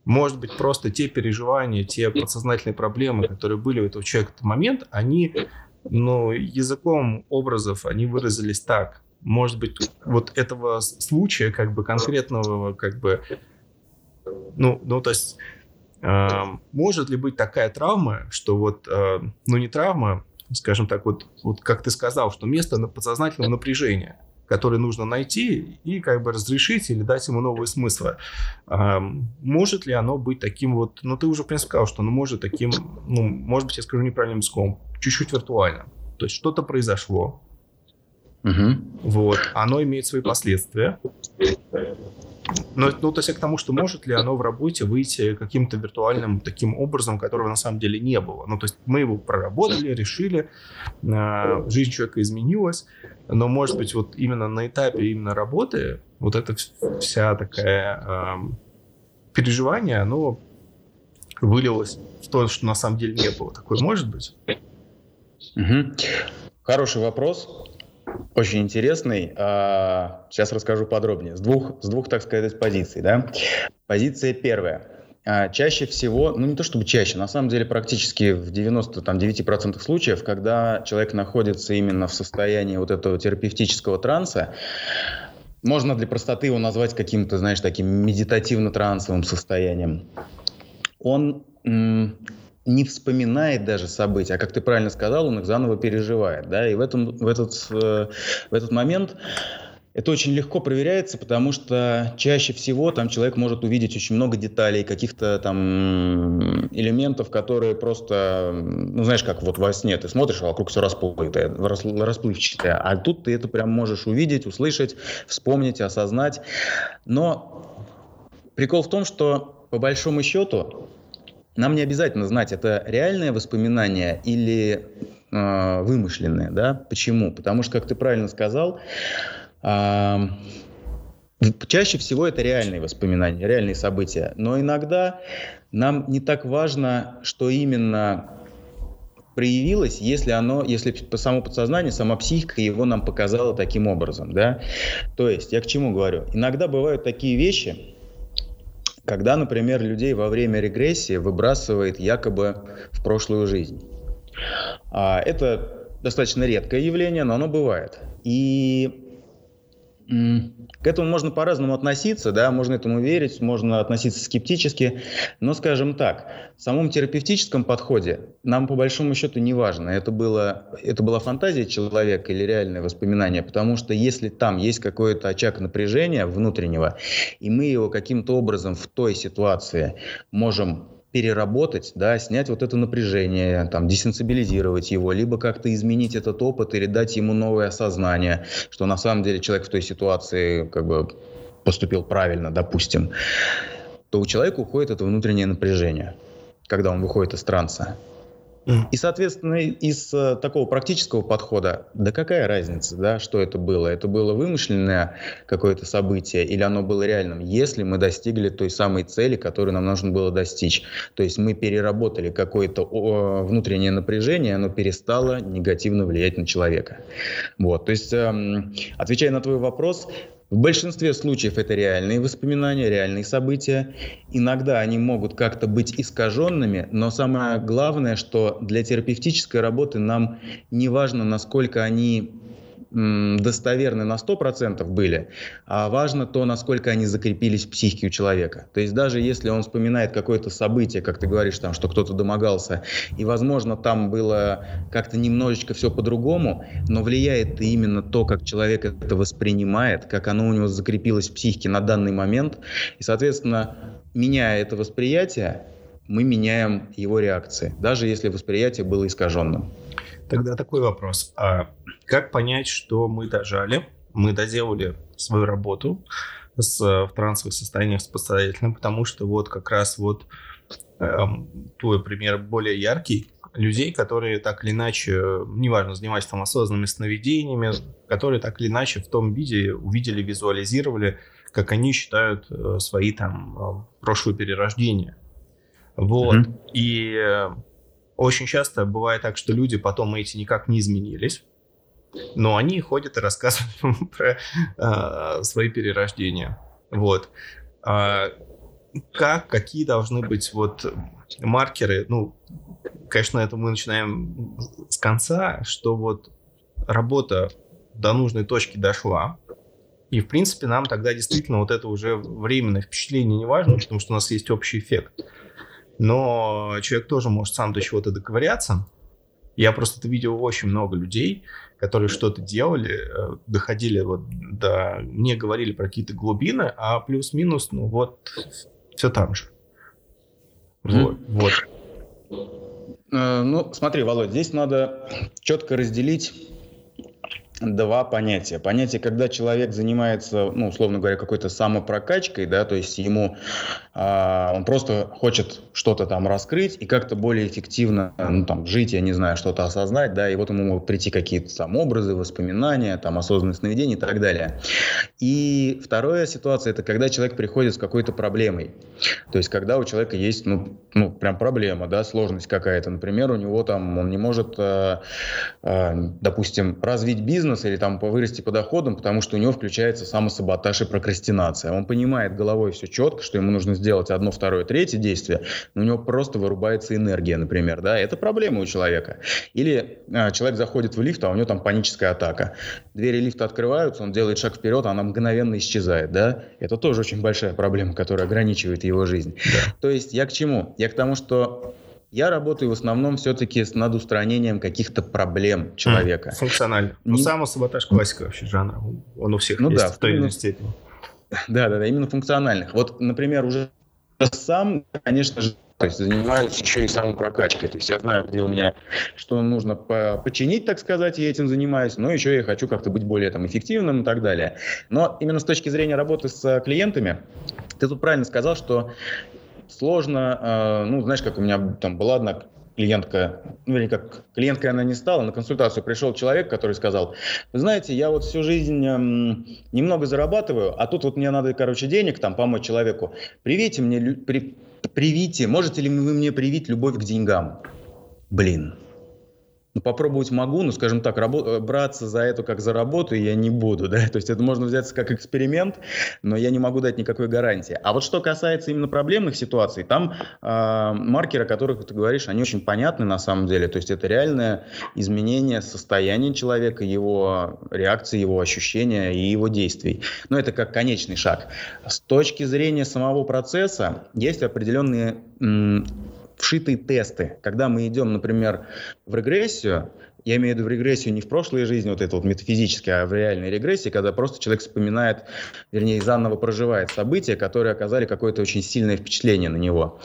Может быть, просто те переживания, те подсознательные проблемы, которые были у этого человека в тот момент, они, ну, языком образов, они выразились так. Может быть, вот этого случая, как бы конкретного, как бы, ну, ну то есть, э, может ли быть такая травма, что вот, э, ну, не травма, скажем так, вот, вот как ты сказал, что место подсознательного напряжения – который нужно найти и как бы разрешить или дать ему новые смыслы. А, может ли оно быть таким вот, ну ты уже в принципе сказал, что оно может таким, ну может быть я скажу неправильным языком, чуть-чуть виртуально. То есть что-то произошло, Угу. Вот. Оно имеет свои последствия. Но, ну, то есть к тому, что может ли оно в работе выйти каким-то виртуальным таким образом, которого на самом деле не было. Ну, то есть мы его проработали, решили, э, жизнь человека изменилась, но, может быть, вот именно на этапе именно работы вот эта вся такая э, переживание, оно вылилось в то, что на самом деле не было. Такое может быть? Угу. Хороший вопрос. Очень интересный. А, сейчас расскажу подробнее. С двух, с двух, так сказать, позиций. Да? Позиция первая. а, чаще всего, ну не то чтобы чаще, на самом деле практически в 99% случаев, когда человек находится именно в состоянии вот этого терапевтического транса, можно для простоты его назвать каким-то, знаешь, таким медитативно-трансовым состоянием. Он не вспоминает даже события, а как ты правильно сказал, он их заново переживает, да, и в, этом, в, этот, э, в этот момент это очень легко проверяется, потому что чаще всего там человек может увидеть очень много деталей, каких-то там элементов, которые просто, ну знаешь, как вот во сне ты смотришь, а вокруг все расплывчатое, расплывчатое, а тут ты это прям можешь увидеть, услышать, вспомнить, осознать. Но прикол в том, что по большому счету нам не обязательно знать, это реальное воспоминание или э, вымышленное, да? Почему? Потому что, как ты правильно сказал, Чаще всего это реальные воспоминания, реальные события. Но иногда нам не так важно, что именно проявилось, если оно, если само подсознание, сама психика его нам показала таким образом, да. То есть я к чему говорю? Иногда бывают такие вещи, когда, например, людей во время регрессии выбрасывает якобы в прошлую жизнь. А, это достаточно редкое явление, но оно бывает. И к этому можно по-разному относиться, да, можно этому верить, можно относиться скептически, но, скажем так, в самом терапевтическом подходе нам по большому счету не важно, это, было, это была фантазия человека или реальное воспоминание, потому что если там есть какой-то очаг напряжения внутреннего, и мы его каким-то образом в той ситуации можем переработать, да, снять вот это напряжение, там, десенсибилизировать его, либо как-то изменить этот опыт или дать ему новое осознание, что на самом деле человек в той ситуации как бы поступил правильно, допустим, то у человека уходит это внутреннее напряжение, когда он выходит из транса. И, соответственно, из э, такого практического подхода, да какая разница, да, что это было? Это было вымышленное какое-то событие или оно было реальным, если мы достигли той самой цели, которую нам нужно было достичь. То есть мы переработали какое-то внутреннее напряжение, оно перестало негативно влиять на человека. Вот, то есть, эм, отвечая на твой вопрос, в большинстве случаев это реальные воспоминания, реальные события. Иногда они могут как-то быть искаженными, но самое главное, что для терапевтической работы нам не важно, насколько они достоверны на 100% были, а важно то, насколько они закрепились в психике у человека. То есть даже если он вспоминает какое-то событие, как ты говоришь, там, что кто-то домогался, и, возможно, там было как-то немножечко все по-другому, но влияет именно то, как человек это воспринимает, как оно у него закрепилось в психике на данный момент. И, соответственно, меняя это восприятие, мы меняем его реакции, даже если восприятие было искаженным. Тогда такой вопрос. А как понять, что мы дожали, мы доделали свою работу с, в трансовых состояниях с подсознательным, потому что вот как раз вот эм, твой пример более яркий, людей, которые так или иначе, неважно, занимались там осознанными сновидениями, которые так или иначе в том виде увидели, визуализировали, как они считают э, свои там э, прошлые перерождения. Вот. Mm-hmm. И э, очень часто бывает так, что люди потом эти никак не изменились, но они ходят и рассказывают про э, свои перерождения. Вот. А, как, какие должны быть вот маркеры? Ну, конечно, это мы начинаем с конца, что вот работа до нужной точки дошла, и, в принципе, нам тогда действительно вот это уже временное впечатление не важно, потому что у нас есть общий эффект. Но человек тоже может сам до чего-то доковыряться. Я просто это видел очень много людей, которые что-то делали, э, доходили вот до... Не говорили про какие-то глубины, а плюс-минус, ну вот, все там же. Вот. вот. Э, ну, смотри, Володь, здесь надо четко разделить два понятия. Понятие, когда человек занимается, ну, условно говоря, какой-то самопрокачкой, да, то есть ему а, он просто хочет что-то там раскрыть и как-то более эффективно, ну, там, жить, я не знаю, что-то осознать, да, и вот ему могут прийти какие-то там образы, воспоминания, там, осознанное сновидение и так далее. И вторая ситуация, это когда человек приходит с какой-то проблемой. То есть, когда у человека есть, ну, ну прям проблема, да, сложность какая-то. Например, у него там, он не может, э, э, допустим, развить бизнес, бизнес или там вырасти по доходам, потому что у него включается самосаботаж и прокрастинация. Он понимает головой все четко, что ему нужно сделать одно, второе, третье действие, но у него просто вырубается энергия, например, да, это проблема у человека. Или а, человек заходит в лифт, а у него там паническая атака. Двери лифта открываются, он делает шаг вперед, а она мгновенно исчезает, да, это тоже очень большая проблема, которая ограничивает его жизнь. Да. То есть я к чему? Я к тому, что я работаю в основном все-таки над устранением каких-то проблем человека. Функционально. Ну, Не... Ну, самосаботаж классика вообще жанра. Он у всех ну, есть да, в той или иной степени. Да, да, да, именно функциональных. Вот, например, уже сам, конечно же, то есть занимаюсь еще и самопрокачкой. То есть я знаю, где у меня, что нужно по починить, так сказать, и этим занимаюсь, но еще я хочу как-то быть более там, эффективным и так далее. Но именно с точки зрения работы с клиентами, ты тут правильно сказал, что сложно. Э, ну, знаешь, как у меня там была одна клиентка, ну, вернее, как клиенткой она не стала, на консультацию пришел человек, который сказал, вы знаете, я вот всю жизнь эм, немного зарабатываю, а тут вот мне надо, короче, денег там помочь человеку. Привите мне, при, привите, можете ли вы мне привить любовь к деньгам? Блин, ну, попробовать могу, но, скажем так, э, браться за это как за работу я не буду, да, то есть это можно взяться как эксперимент, но я не могу дать никакой гарантии. А вот что касается именно проблемных ситуаций, там э, маркеры, о которых ты говоришь, они очень понятны на самом деле, то есть это реальное изменение состояния человека, его реакции, его ощущения и его действий. Но это как конечный шаг. С точки зрения самого процесса есть определенные вшитые тесты. Когда мы идем, например, в регрессию, я имею в виду в регрессию не в прошлой жизни, вот это вот метафизически, а в реальной регрессии, когда просто человек вспоминает, вернее, заново проживает события, которые оказали какое-то очень сильное впечатление на него,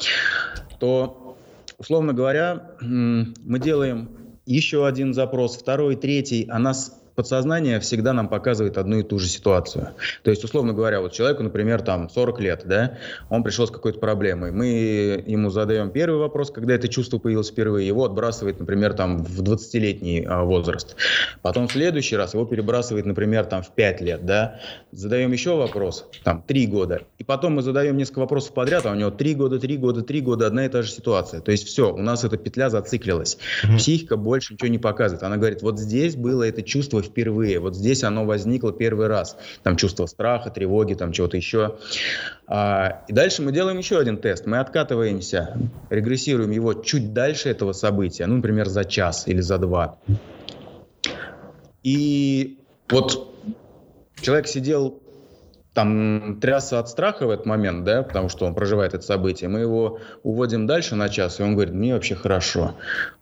то, условно говоря, мы делаем еще один запрос, второй, третий, а нас подсознание всегда нам показывает одну и ту же ситуацию. То есть, условно говоря, вот человеку, например, там 40 лет, да, он пришел с какой-то проблемой. Мы ему задаем первый вопрос, когда это чувство появилось впервые, его отбрасывает, например, там в 20-летний а, возраст. Потом в следующий раз его перебрасывает, например, там в 5 лет, да. Задаем еще вопрос, там 3 года. И потом мы задаем несколько вопросов подряд, а у него 3 года, 3 года, 3 года, одна и та же ситуация. То есть все, у нас эта петля зациклилась. Психика больше ничего не показывает. Она говорит, вот здесь было это чувство впервые. Вот здесь оно возникло первый раз. Там чувство страха, тревоги, там чего-то еще. А, и дальше мы делаем еще один тест. Мы откатываемся, регрессируем его чуть дальше этого события, ну, например, за час или за два. И вот человек сидел там трясся от страха в этот момент, да, потому что он проживает это событие. Мы его уводим дальше на час, и он говорит, мне вообще хорошо.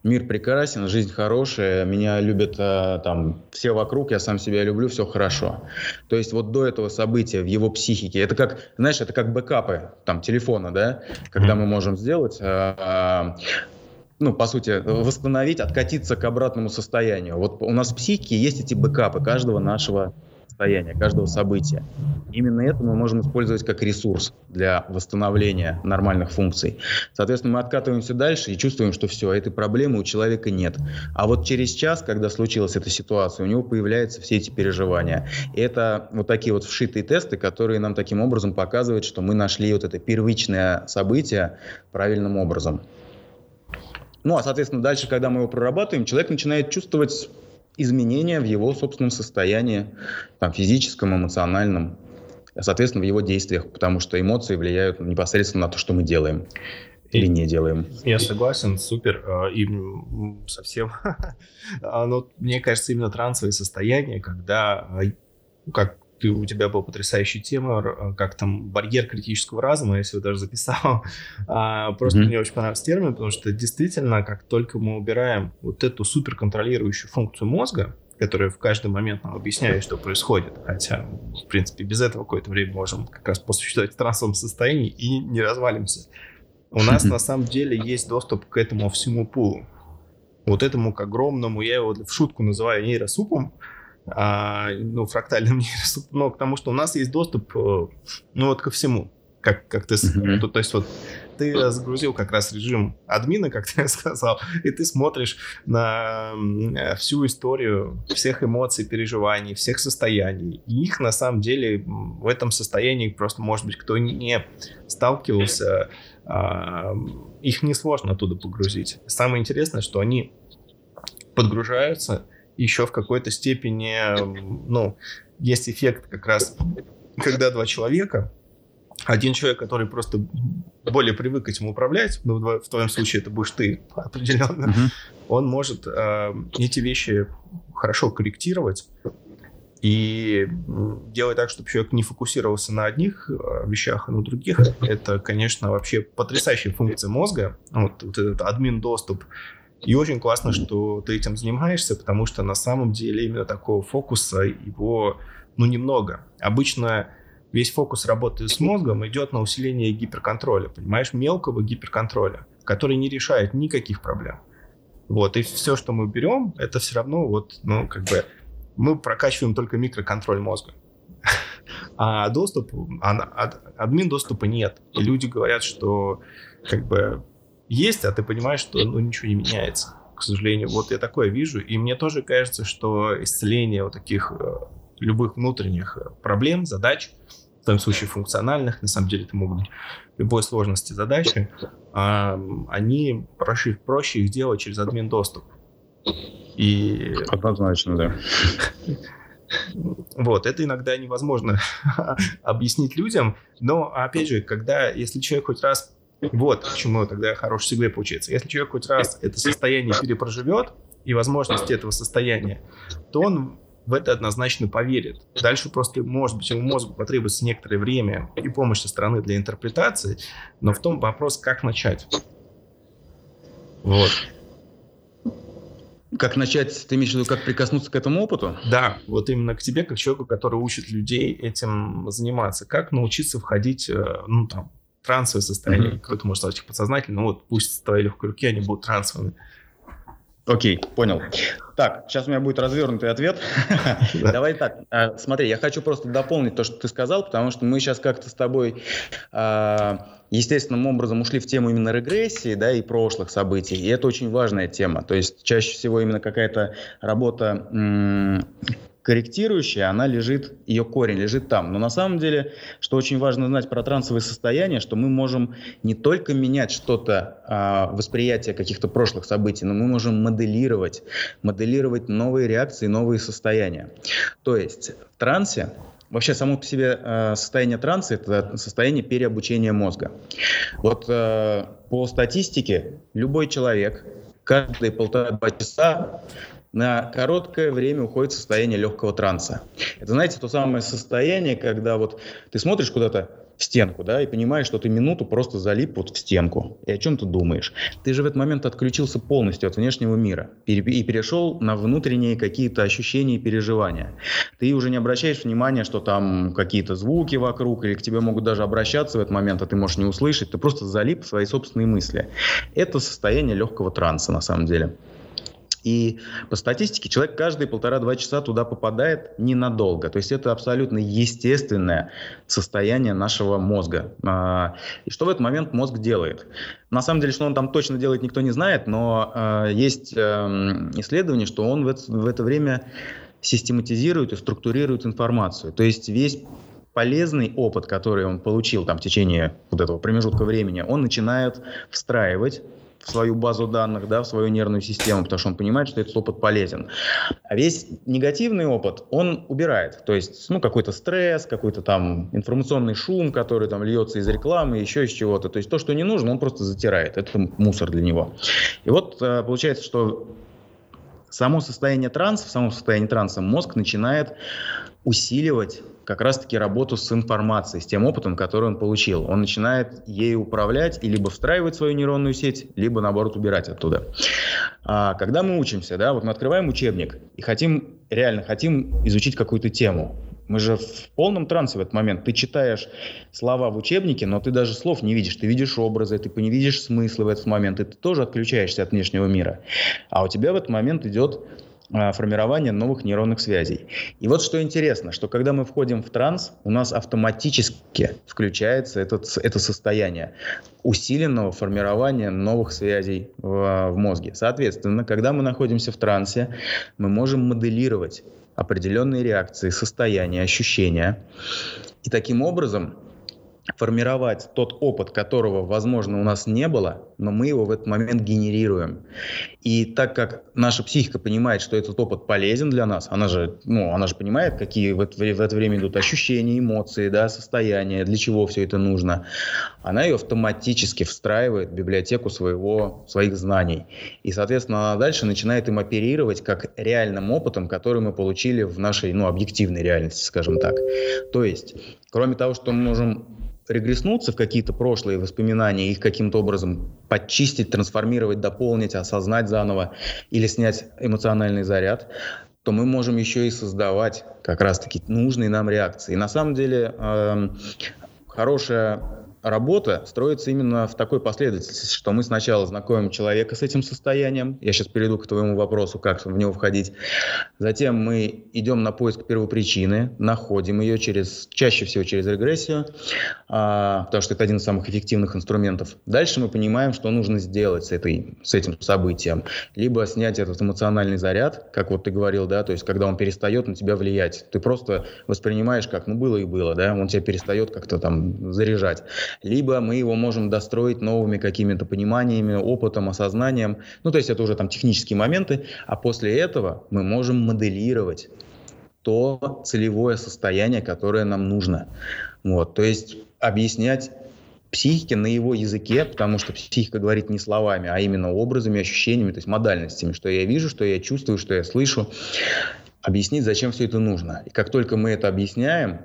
Мир прекрасен, жизнь хорошая, меня любят а, там все вокруг, я сам себя люблю, все хорошо. То есть вот до этого события в его психике, это как, знаешь, это как бэкапы там телефона, да, когда мы можем сделать... А, ну, по сути, восстановить, откатиться к обратному состоянию. Вот у нас в психике есть эти бэкапы каждого нашего состояния, каждого события. Именно это мы можем использовать как ресурс для восстановления нормальных функций. Соответственно, мы откатываемся дальше и чувствуем, что все, этой проблемы у человека нет. А вот через час, когда случилась эта ситуация, у него появляются все эти переживания. И это вот такие вот вшитые тесты, которые нам таким образом показывают, что мы нашли вот это первичное событие правильным образом. Ну, а, соответственно, дальше, когда мы его прорабатываем, человек начинает чувствовать изменения в его собственном состоянии, там, физическом, эмоциональном, соответственно, в его действиях, потому что эмоции влияют непосредственно на то, что мы делаем или не делаем. Я согласен, супер. А, и совсем, оно, мне кажется, именно трансовое состояние, когда, а, как ты, у тебя был потрясающий тема, а, как там барьер критического разума, я себе даже записал. А, просто mm-hmm. мне очень понравился термин, потому что действительно, как только мы убираем вот эту суперконтролирующую функцию мозга, которая в каждый момент нам объясняет, что происходит, хотя, в принципе, без этого какое-то время можем как раз посуществовать в трансовом состоянии и не развалимся. У нас на самом деле есть доступ к этому всему пулу. Вот этому к огромному, я его в шутку называю нейросупом, а, ну, фрактальным нейросетям, но к тому, что у нас есть доступ, э, ну, вот ко всему. Как, как ты, mm-hmm. то, то есть вот ты загрузил как раз режим админа, как ты сказал, и ты смотришь на всю историю всех эмоций, переживаний, всех состояний. И их на самом деле в этом состоянии просто, может быть, кто не сталкивался, а, их несложно оттуда погрузить. Самое интересное, что они подгружаются, еще в какой-то степени, ну, есть эффект как раз, когда два человека, один человек, который просто более привык этим управлять, ну, в твоем случае это будешь ты определенно, uh-huh. он может э, эти вещи хорошо корректировать и делать так, чтобы человек не фокусировался на одних э, вещах, а на других. Это, конечно, вообще потрясающая функция мозга. Вот, вот этот админ-доступ. И очень классно, что ты этим занимаешься, потому что на самом деле именно такого фокуса его, ну, немного. Обычно весь фокус работы с мозгом идет на усиление гиперконтроля, понимаешь, мелкого гиперконтроля, который не решает никаких проблем. Вот, и все, что мы берем, это все равно вот, ну, как бы, мы прокачиваем только микроконтроль мозга. А доступ, а, админ доступа нет. И люди говорят, что как бы есть, а ты понимаешь, что ну, ничего не меняется. К сожалению, вот я такое вижу. И мне тоже кажется, что исцеление вот таких э, любых внутренних э, проблем, задач, в том случае функциональных, на самом деле это могут быть любой сложности задачи, они проще, проще их делать через админ доступ. И... Однозначно, да. Вот, это иногда невозможно объяснить людям, но, опять же, когда, если человек хоть раз вот почему тогда хороший сегвей получается. Если человек хоть раз это состояние перепроживет и возможности этого состояния, то он в это однозначно поверит. Дальше просто, может быть, ему мозгу потребуется некоторое время и помощь со стороны для интерпретации, но в том вопрос, как начать. Вот. Как начать, ты имеешь в виду, как прикоснуться к этому опыту? Да, вот именно к тебе, как человеку, который учит людей этим заниматься. Как научиться входить, э, ну, там, трансовое состояние. Mm-hmm. Кто-то может сказать подсознательно, ну, вот пусть с твоей легкой руки они будут трансовыми. Окей, понял. Так, сейчас у меня будет развернутый ответ. Давай так, а, смотри, я хочу просто дополнить то, что ты сказал, потому что мы сейчас как-то с тобой а, естественным образом ушли в тему именно регрессии, да, и прошлых событий, и это очень важная тема. То есть чаще всего именно какая-то работа корректирующая, она лежит, ее корень лежит там. Но на самом деле, что очень важно знать про трансовые состояния, что мы можем не только менять что-то, а, восприятие каких-то прошлых событий, но мы можем моделировать, моделировать новые реакции, новые состояния. То есть в трансе Вообще само по себе э, состояние транса – это состояние переобучения мозга. Вот э, по статистике любой человек каждые полтора-два часа на короткое время уходит состояние легкого транса. Это, знаете, то самое состояние, когда вот ты смотришь куда-то в стенку, да, и понимаешь, что ты минуту просто залип вот в стенку. И о чем ты думаешь? Ты же в этот момент отключился полностью от внешнего мира и перешел на внутренние какие-то ощущения и переживания. Ты уже не обращаешь внимания, что там какие-то звуки вокруг, или к тебе могут даже обращаться в этот момент, а ты можешь не услышать. Ты просто залип в свои собственные мысли. Это состояние легкого транса на самом деле. И по статистике человек каждые полтора-два часа туда попадает ненадолго. То есть это абсолютно естественное состояние нашего мозга. А, и что в этот момент мозг делает? На самом деле, что он там точно делает, никто не знает, но а, есть эм, исследование, что он в это время систематизирует и структурирует информацию. То есть весь полезный опыт, который он получил там в течение вот этого промежутка времени, он начинает встраивать в свою базу данных, да, в свою нервную систему, потому что он понимает, что этот опыт полезен. А весь негативный опыт он убирает. То есть, ну, какой-то стресс, какой-то там информационный шум, который там льется из рекламы, еще из чего-то. То есть то, что не нужно, он просто затирает. Это мусор для него. И вот э, получается, что само состояние транса, в самом состоянии транса мозг начинает усиливать как раз-таки работу с информацией, с тем опытом, который он получил. Он начинает ею управлять и либо встраивать свою нейронную сеть, либо, наоборот, убирать оттуда. А когда мы учимся, да, вот мы открываем учебник и хотим, реально хотим изучить какую-то тему, мы же в полном трансе в этот момент. Ты читаешь слова в учебнике, но ты даже слов не видишь. Ты видишь образы, ты не видишь смыслы в этот момент, и ты тоже отключаешься от внешнего мира. А у тебя в этот момент идет формирования новых нейронных связей. И вот что интересно, что когда мы входим в транс, у нас автоматически включается этот, это состояние усиленного формирования новых связей в, в мозге. Соответственно, когда мы находимся в трансе, мы можем моделировать определенные реакции, состояния, ощущения. И таким образом формировать тот опыт, которого, возможно, у нас не было, но мы его в этот момент генерируем. И так как наша психика понимает, что этот опыт полезен для нас, она же, ну, она же понимает, какие в это, в это время идут ощущения, эмоции, да, состояния, для чего все это нужно, она ее автоматически встраивает в библиотеку своего, своих знаний. И, соответственно, она дальше начинает им оперировать как реальным опытом, который мы получили в нашей, ну, объективной реальности, скажем так. То есть, кроме того, что мы можем регреснуться в какие-то прошлые воспоминания, их каким-то образом подчистить, трансформировать, дополнить, осознать заново или снять эмоциональный заряд, то мы можем еще и создавать как раз-таки нужные нам реакции. И на самом деле э, хорошая работа строится именно в такой последовательности, что мы сначала знакомим человека с этим состоянием. Я сейчас перейду к твоему вопросу, как в него входить. Затем мы идем на поиск первопричины, находим ее через, чаще всего через регрессию, а, потому что это один из самых эффективных инструментов. Дальше мы понимаем, что нужно сделать с, этой, с этим событием. Либо снять этот эмоциональный заряд, как вот ты говорил, да, то есть когда он перестает на тебя влиять. Ты просто воспринимаешь как, ну было и было, да, он тебя перестает как-то там заряжать либо мы его можем достроить новыми какими-то пониманиями, опытом, осознанием. Ну, то есть это уже там технические моменты, а после этого мы можем моделировать то целевое состояние, которое нам нужно. Вот, то есть объяснять психике на его языке, потому что психика говорит не словами, а именно образами, ощущениями, то есть модальностями, что я вижу, что я чувствую, что я слышу. Объяснить, зачем все это нужно. И как только мы это объясняем,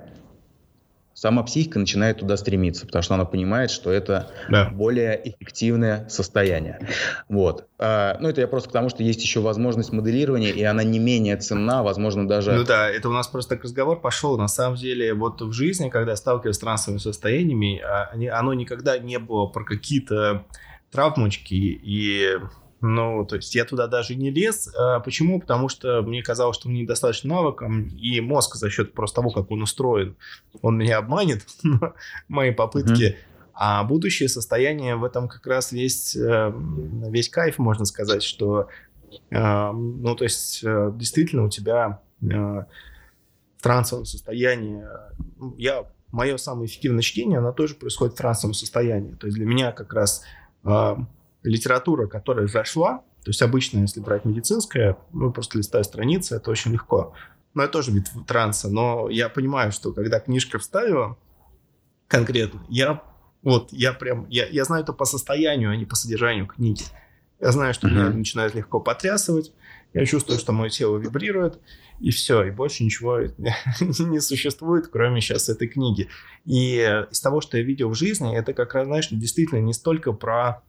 сама психика начинает туда стремиться, потому что она понимает, что это да. более эффективное состояние. Вот. А, ну, это я просто потому, что есть еще возможность моделирования, и она не менее ценна, возможно, даже... Ну да, это у нас просто так разговор пошел. На самом деле, вот в жизни, когда сталкиваюсь с трансовыми состояниями, а, оно никогда не было про какие-то травмочки и ну, то есть я туда даже не лез. А почему? Потому что мне казалось, что мне недостаточно навыков, и мозг за счет просто того, как он устроен, он меня обманет, мои попытки. Mm-hmm. А будущее состояние в этом как раз весь, э, весь кайф, можно сказать, что, э, ну, то есть э, действительно у тебя в трансовом состоянии, я, мое самое эффективное чтение, оно тоже происходит в трансовом состоянии. То есть для меня как раз литература, которая зашла, то есть обычно, если брать медицинское, ну, просто листая страницы, это очень легко. Но это тоже вид транса. Но я понимаю, что когда книжка вставила конкретно, я вот, я прям, я, я знаю это по состоянию, а не по содержанию книги. Я знаю, что uh-huh. меня начинает легко потрясывать, я чувствую, что мое тело вибрирует, и все, и больше ничего не существует, кроме сейчас этой книги. И из того, что я видел в жизни, это как раз, знаешь, действительно не столько про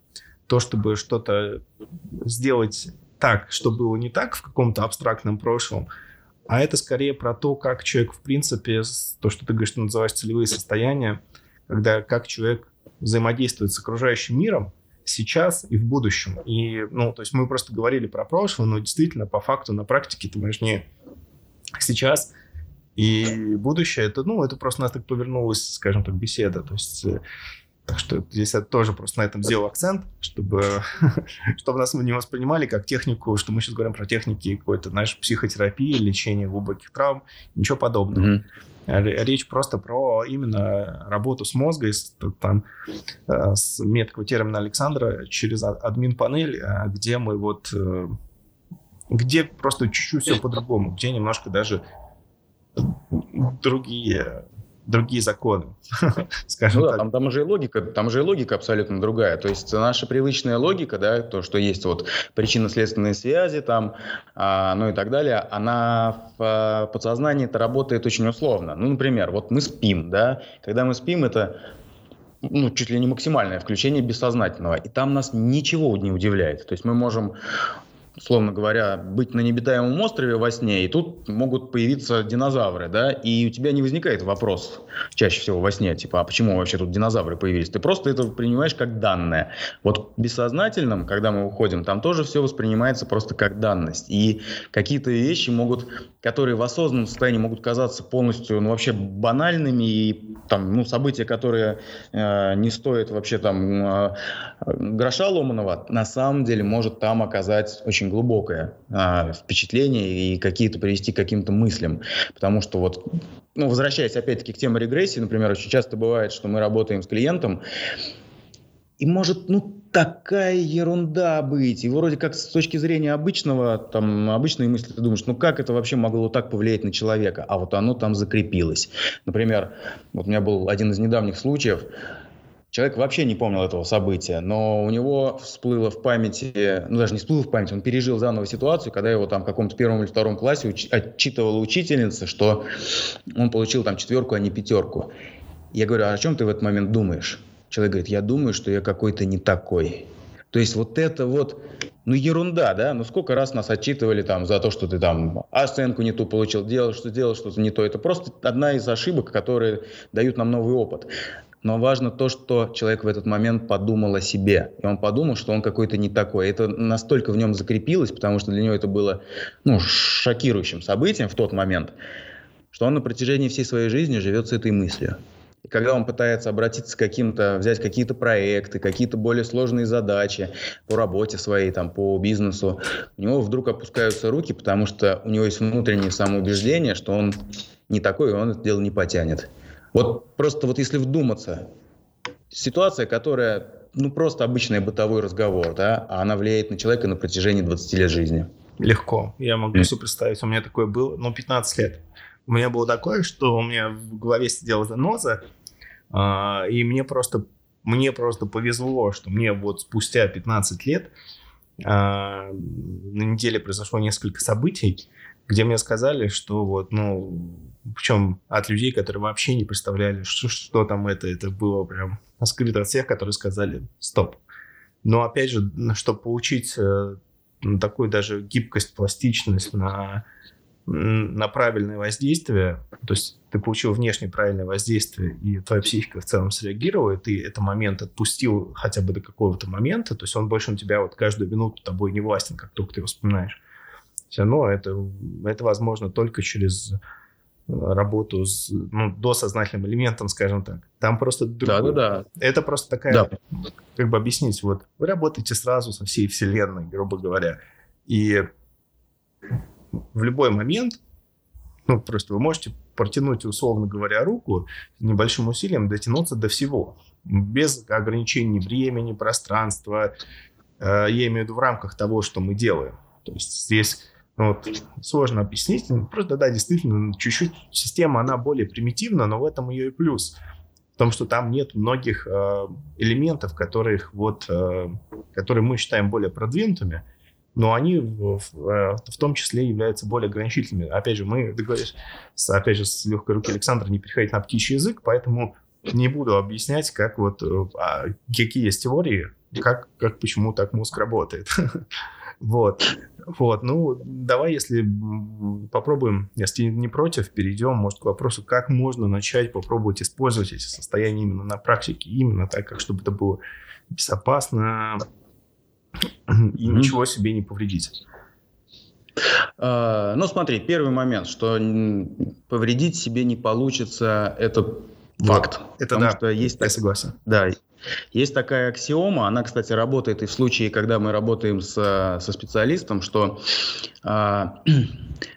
то, чтобы что-то сделать так, что было не так в каком-то абстрактном прошлом, а это скорее про то, как человек, в принципе, то, что ты говоришь, что называешь целевые состояния, когда как человек взаимодействует с окружающим миром сейчас и в будущем. И, ну, то есть мы просто говорили про прошлое, но действительно, по факту, на практике это важнее сейчас и будущее. Это, ну, это просто нас так повернулась, скажем так, беседа. То есть э, так что здесь я тоже просто на этом сделал акцент, чтобы, чтобы нас не воспринимали как технику, что мы сейчас говорим про техники какой-то, знаешь, психотерапии, лечения глубоких травм, ничего подобного. Mm-hmm. Речь просто про именно работу с мозгом, там, э, с меткого термина Александра через админ-панель, э, где мы вот где просто чуть-чуть все по-другому, где немножко даже другие другие законы, скажем ну, да, так. Там, там же и логика, там же и логика абсолютно другая. То есть наша привычная логика, да, то, что есть вот причинно-следственные связи, там, а, ну и так далее, она в а, подсознании это работает очень условно. Ну, например, вот мы спим, да, когда мы спим, это ну, чуть ли не максимальное включение бессознательного. И там нас ничего не удивляет. То есть мы можем условно говоря, быть на необитаемом острове во сне, и тут могут появиться динозавры, да, и у тебя не возникает вопрос чаще всего во сне, типа, а почему вообще тут динозавры появились? Ты просто это принимаешь как данное. Вот в бессознательном, когда мы уходим, там тоже все воспринимается просто как данность. И какие-то вещи могут, которые в осознанном состоянии могут казаться полностью, ну, вообще банальными, и там, ну, события, которые э, не стоят вообще там э, гроша ломаного, на самом деле может там оказать очень очень глубокое а, впечатление и какие-то привести к каким-то мыслям. Потому что вот ну, возвращаясь опять-таки к теме регрессии, например, очень часто бывает, что мы работаем с клиентом, и может, ну, такая ерунда быть. И вроде как с точки зрения обычного, там, обычной мысли ты думаешь, ну как это вообще могло так повлиять на человека? А вот оно там закрепилось. Например, вот у меня был один из недавних случаев, Человек вообще не помнил этого события, но у него всплыло в памяти, ну даже не всплыло в памяти, он пережил заново ситуацию, когда его там в каком-то первом или втором классе уч- отчитывала учительница, что он получил там четверку, а не пятерку. Я говорю, а о чем ты в этот момент думаешь? Человек говорит, я думаю, что я какой-то не такой. То есть вот это вот, ну ерунда, да? Ну сколько раз нас отчитывали там за то, что ты там оценку не ту получил, делал, что делал что-то не то. Это просто одна из ошибок, которые дают нам новый опыт. Но важно то, что человек в этот момент подумал о себе. И он подумал, что он какой-то не такой. Это настолько в нем закрепилось, потому что для него это было ну, шокирующим событием в тот момент, что он на протяжении всей своей жизни живет с этой мыслью. И когда он пытается обратиться к каким-то, взять какие-то проекты, какие-то более сложные задачи по работе своей, там, по бизнесу, у него вдруг опускаются руки, потому что у него есть внутреннее самоубеждение, что он не такой, и он это дело не потянет. Вот просто вот если вдуматься, ситуация, которая, ну, просто обычный бытовой разговор, да, а она влияет на человека на протяжении 20 лет жизни. Легко. Я могу себе представить. У меня такое было, ну, 15 лет. У меня было такое, что у меня в голове сидела заноза, э, и мне просто, мне просто повезло, что мне вот спустя 15 лет э, на неделе произошло несколько событий, где мне сказали, что вот, ну, причем от людей, которые вообще не представляли, что, что там это, это было прям скрыто от всех, которые сказали «стоп». Но опять же, чтобы получить э, такую даже гибкость, пластичность на, на правильное воздействие, то есть ты получил внешне правильное воздействие, и твоя психика в целом среагировала, и ты этот момент отпустил хотя бы до какого-то момента, то есть он больше на тебя вот каждую минуту тобой не властен, как только ты его вспоминаешь все равно это, это возможно только через работу с ну, досознательным элементом, скажем так. Там просто другое. Да, да, да. Это просто такая, да. как бы объяснить, вот вы работаете сразу со всей вселенной, грубо говоря, и в любой момент, ну, просто вы можете протянуть, условно говоря, руку небольшим усилием, дотянуться до всего, без ограничений времени, пространства, э, я имею в виду в рамках того, что мы делаем. То есть здесь вот, сложно объяснить. Ну, просто, да, действительно, чуть-чуть система, она более примитивна, но в этом ее и плюс. В том, что там нет многих э, элементов, которых вот, э, которые мы считаем более продвинутыми, но они в, в, э, в том числе являются более ограничительными. Опять же, мы договорились, с, опять же, с легкой руки Александра не переходить на птичий язык, поэтому не буду объяснять, как вот, э, а, какие есть теории, как, как почему так мозг работает. Вот. Вот, ну, давай, если попробуем, если не против, перейдем, может, к вопросу, как можно начать попробовать использовать эти состояния именно на практике, именно так, как чтобы это было безопасно и ничего себе не повредить. Uh, ну, смотри, первый момент, что повредить себе не получится, это факт. Это да, что есть, я согласен. Да, есть такая аксиома, она, кстати, работает и в случае, когда мы работаем с, со специалистом, что а,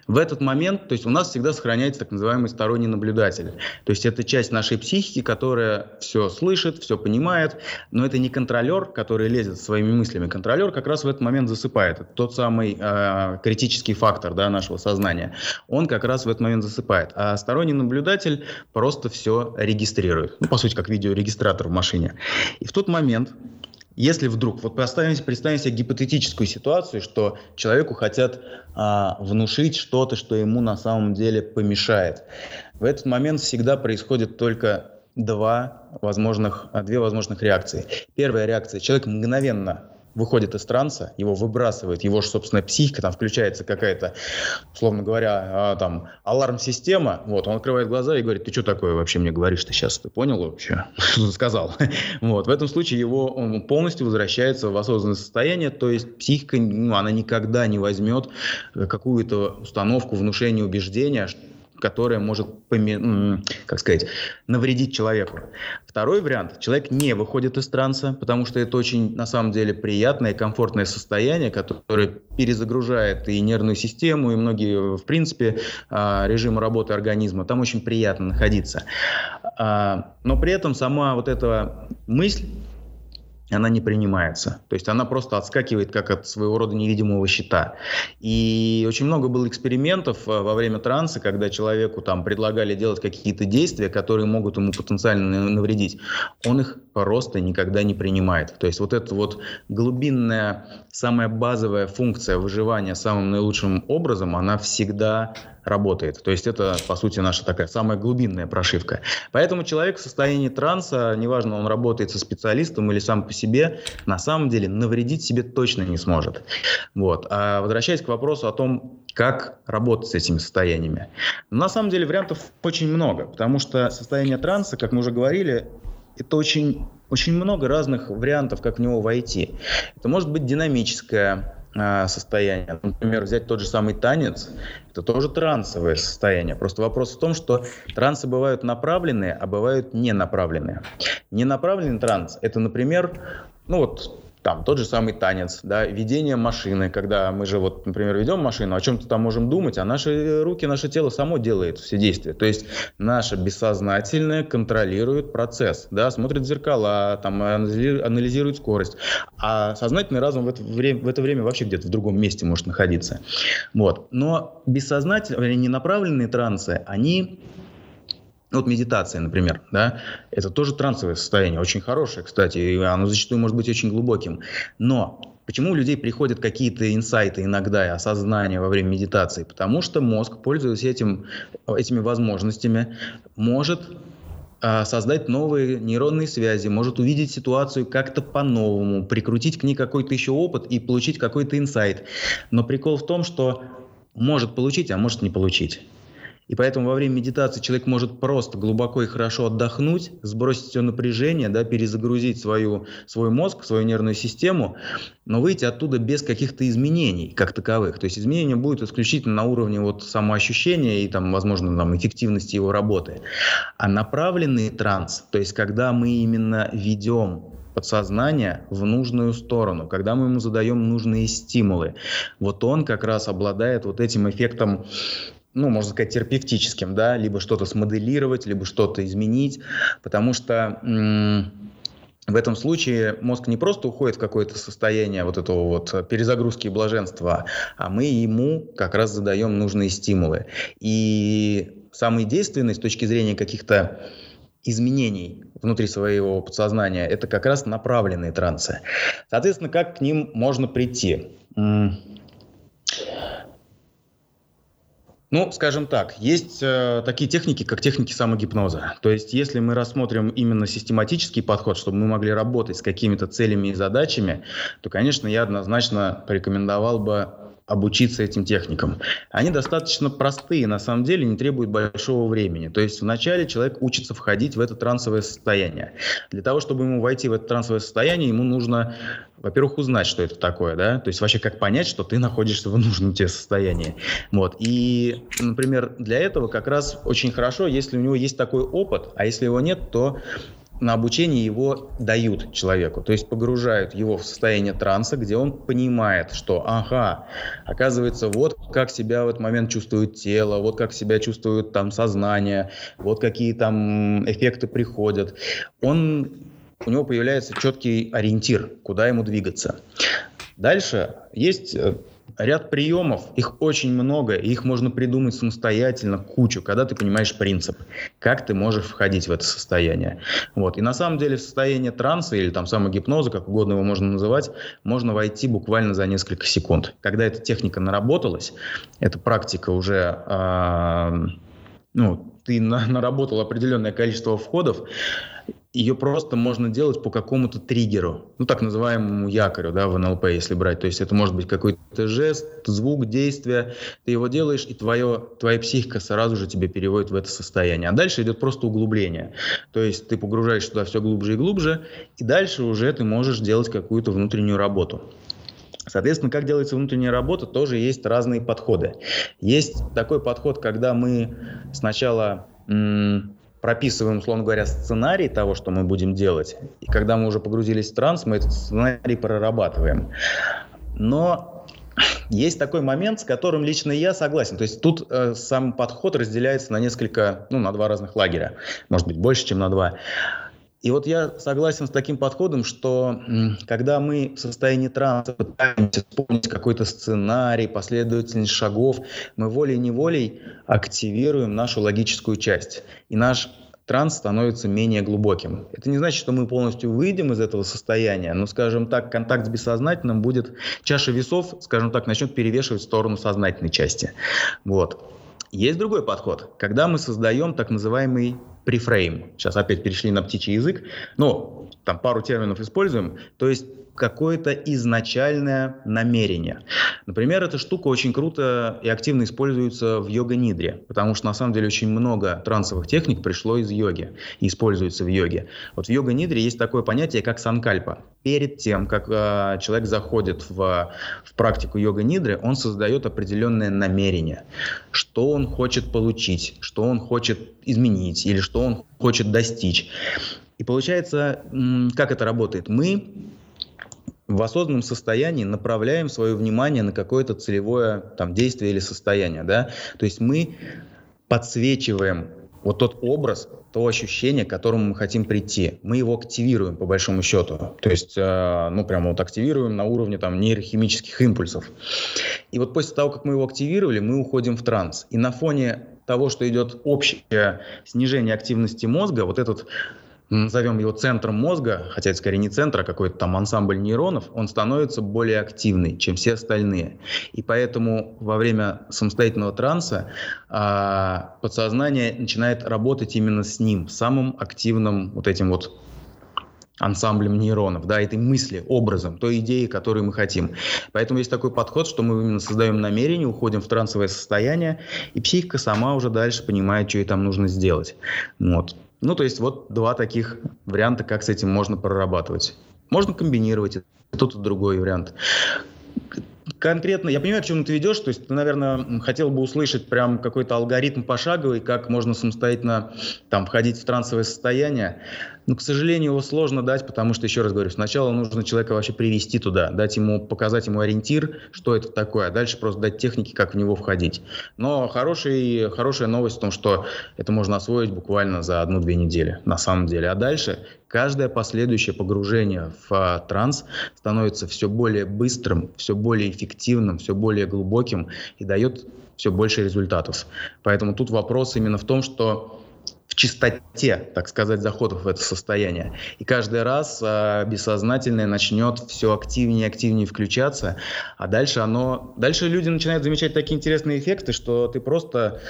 в этот момент, то есть у нас всегда сохраняется так называемый сторонний наблюдатель. То есть это часть нашей психики, которая все слышит, все понимает, но это не контролер, который лезет своими мыслями. Контролер как раз в этот момент засыпает. Это тот самый э, критический фактор да, нашего сознания. Он как раз в этот момент засыпает. А сторонний наблюдатель просто все регистрирует. Ну, по сути, как видеорегистратор в машине. И в тот момент если вдруг, вот представим, представим себе гипотетическую ситуацию, что человеку хотят а, внушить что-то, что ему на самом деле помешает. В этот момент всегда происходит только два возможных, две возможных реакции. Первая реакция. Человек мгновенно выходит из транса, его выбрасывает, его же собственная психика, там включается какая-то, условно говоря, а, там, аларм-система, вот, он открывает глаза и говорит, ты что такое вообще мне говоришь ты сейчас, ты понял вообще, что ты сказал? Вот, в этом случае его, он полностью возвращается в осознанное состояние, то есть психика, ну, она никогда не возьмет какую-то установку, внушение, убеждения, которое может, как сказать, навредить человеку. Второй вариант. Человек не выходит из транса, потому что это очень, на самом деле, приятное и комфортное состояние, которое перезагружает и нервную систему, и многие, в принципе, а, режимы работы организма. Там очень приятно находиться. А, но при этом сама вот эта мысль она не принимается. То есть она просто отскакивает как от своего рода невидимого щита. И очень много было экспериментов э, во время транса, когда человеку там предлагали делать какие-то действия, которые могут ему потенциально навредить. Он их просто никогда не принимает. То есть вот эта вот глубинная, самая базовая функция выживания самым наилучшим образом, она всегда работает. То есть это, по сути, наша такая самая глубинная прошивка. Поэтому человек в состоянии транса, неважно, он работает со специалистом или сам по себе, на самом деле навредить себе точно не сможет. Вот. А возвращаясь к вопросу о том, как работать с этими состояниями. На самом деле вариантов очень много, потому что состояние транса, как мы уже говорили, это очень, очень много разных вариантов, как в него войти. Это может быть динамическое состояние. Например, взять тот же самый танец, это тоже трансовое состояние. Просто вопрос в том, что трансы бывают направленные, а бывают ненаправленные. Ненаправленный транс – это, например, ну вот там тот же самый танец, да, ведение машины, когда мы же вот, например, ведем машину, о чем-то там можем думать, а наши руки, наше тело само делает все действия. То есть наше бессознательное контролирует процесс, да, смотрит в зеркала, там анализирует скорость, а сознательный разум в это время, в это время вообще где-то в другом месте может находиться. Вот. Но бессознательные, ненаправленные трансы, они вот медитация, например, да, это тоже трансовое состояние, очень хорошее, кстати, и оно зачастую может быть очень глубоким. Но почему у людей приходят какие-то инсайты иногда и осознания во время медитации? Потому что мозг, пользуясь этим, этими возможностями, может а, создать новые нейронные связи, может увидеть ситуацию как-то по-новому, прикрутить к ней какой-то еще опыт и получить какой-то инсайт. Но прикол в том, что может получить, а может не получить. И поэтому во время медитации человек может просто глубоко и хорошо отдохнуть, сбросить все напряжение, да, перезагрузить свою, свой мозг, свою нервную систему, но выйти оттуда без каких-то изменений как таковых. То есть изменения будут исключительно на уровне вот самоощущения и, там, возможно, там, эффективности его работы. А направленный транс, то есть когда мы именно ведем подсознание в нужную сторону, когда мы ему задаем нужные стимулы. Вот он как раз обладает вот этим эффектом ну, можно сказать, терапевтическим, да, либо что-то смоделировать, либо что-то изменить, потому что в этом случае мозг не просто уходит в какое-то состояние вот этого вот перезагрузки и блаженства, а мы ему как раз задаем нужные стимулы. И самый действенный с точки зрения каких-то изменений внутри своего подсознания, это как раз направленные трансы. Соответственно, как к ним можно прийти? Ну, скажем так, есть э, такие техники, как техники самогипноза. То есть, если мы рассмотрим именно систематический подход, чтобы мы могли работать с какими-то целями и задачами, то, конечно, я однозначно порекомендовал бы обучиться этим техникам. Они достаточно простые, на самом деле, не требуют большого времени. То есть вначале человек учится входить в это трансовое состояние. Для того, чтобы ему войти в это трансовое состояние, ему нужно, во-первых, узнать, что это такое, да, то есть вообще как понять, что ты находишься в нужном тебе состоянии. Вот. И, например, для этого как раз очень хорошо, если у него есть такой опыт, а если его нет, то на обучение его дают человеку, то есть погружают его в состояние транса, где он понимает, что ага, оказывается, вот как себя в этот момент чувствует тело, вот как себя чувствует там сознание, вот какие там эффекты приходят. Он, у него появляется четкий ориентир, куда ему двигаться. Дальше есть э, ряд приемов, их очень много, и их можно придумать самостоятельно, кучу, когда ты понимаешь принцип, как ты можешь входить в это состояние. Вот. И на самом деле в состояние транса или там самогипноза, как угодно его можно называть, можно войти буквально за несколько секунд. Когда эта техника наработалась, эта практика уже, э, ну, ты на, наработал определенное количество входов, ее просто можно делать по какому-то триггеру, ну так называемому якорю, да, в НЛП, если брать. То есть это может быть какой-то жест, звук, действие. Ты его делаешь, и твое, твоя психика сразу же тебя переводит в это состояние. А дальше идет просто углубление. То есть ты погружаешь туда все глубже и глубже, и дальше уже ты можешь делать какую-то внутреннюю работу. Соответственно, как делается внутренняя работа, тоже есть разные подходы. Есть такой подход, когда мы сначала м- прописываем, условно говоря, сценарий того, что мы будем делать, и когда мы уже погрузились в транс, мы этот сценарий прорабатываем. Но есть такой момент, с которым лично я согласен. То есть тут э, сам подход разделяется на несколько, ну, на два разных лагеря. Может быть, больше, чем на два. И вот я согласен с таким подходом, что когда мы в состоянии транса пытаемся вспомнить какой-то сценарий, последовательность шагов, мы волей-неволей активируем нашу логическую часть. И наш транс становится менее глубоким. Это не значит, что мы полностью выйдем из этого состояния, но, скажем так, контакт с бессознательным будет, чаша весов, скажем так, начнет перевешивать в сторону сознательной части. Вот. Есть другой подход, когда мы создаем так называемый префрейм. Сейчас опять перешли на птичий язык. Но там пару терминов используем. То есть какое-то изначальное намерение. Например, эта штука очень круто и активно используется в йога-нидре, потому что на самом деле очень много трансовых техник пришло из йоги и используется в йоге. Вот в йога-нидре есть такое понятие, как санкальпа. Перед тем, как э, человек заходит в, в практику йога-нидры, он создает определенное намерение, что он хочет получить, что он хочет изменить или что он хочет достичь. И получается, как это работает? Мы в осознанном состоянии направляем свое внимание на какое-то целевое там, действие или состояние. Да? То есть мы подсвечиваем вот тот образ, то ощущение, к которому мы хотим прийти. Мы его активируем, по большому счету. То есть, э, ну, прямо вот активируем на уровне там нейрохимических импульсов. И вот после того, как мы его активировали, мы уходим в транс. И на фоне того, что идет общее снижение активности мозга, вот этот назовем его центром мозга, хотя это скорее не центр, а какой-то там ансамбль нейронов, он становится более активный, чем все остальные. И поэтому во время самостоятельного транса а, подсознание начинает работать именно с ним, самым активным вот этим вот ансамблем нейронов, да, этой мысли, образом, той идеи, которую мы хотим. Поэтому есть такой подход, что мы именно создаем намерение, уходим в трансовое состояние, и психика сама уже дальше понимает, что ей там нужно сделать. Вот. Ну, то есть вот два таких варианта, как с этим можно прорабатывать. Можно комбинировать, тот и другой вариант. Конкретно, я понимаю, к чему ты ведешь, то есть ты, наверное, хотел бы услышать прям какой-то алгоритм пошаговый, как можно самостоятельно там входить в трансовое состояние. Но, к сожалению, его сложно дать, потому что, еще раз говорю, сначала нужно человека вообще привести туда, дать ему, показать ему ориентир, что это такое, а дальше просто дать техники, как в него входить. Но хороший, хорошая новость в том, что это можно освоить буквально за одну-две недели, на самом деле. А дальше каждое последующее погружение в а, транс становится все более быстрым, все более эффективным, все более глубоким и дает все больше результатов. Поэтому тут вопрос именно в том, что в чистоте, так сказать, заходов в это состояние. И каждый раз э, бессознательное начнет все активнее и активнее включаться, а дальше оно... Дальше люди начинают замечать такие интересные эффекты, что ты просто...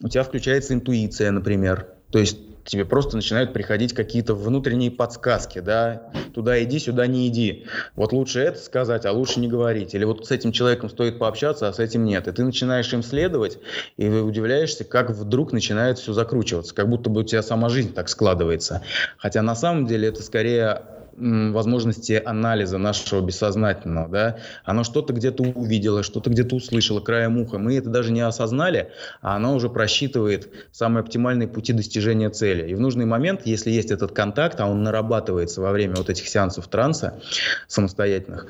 У тебя включается интуиция, например. То есть тебе просто начинают приходить какие-то внутренние подсказки, да, туда иди, сюда не иди. Вот лучше это сказать, а лучше не говорить. Или вот с этим человеком стоит пообщаться, а с этим нет. И ты начинаешь им следовать, и удивляешься, как вдруг начинает все закручиваться, как будто бы у тебя сама жизнь так складывается. Хотя на самом деле это скорее возможности анализа нашего бессознательного, да, оно что-то где-то увидело, что-то где-то услышало краем уха, мы это даже не осознали, а оно уже просчитывает самые оптимальные пути достижения цели. И в нужный момент, если есть этот контакт, а он нарабатывается во время вот этих сеансов транса самостоятельных,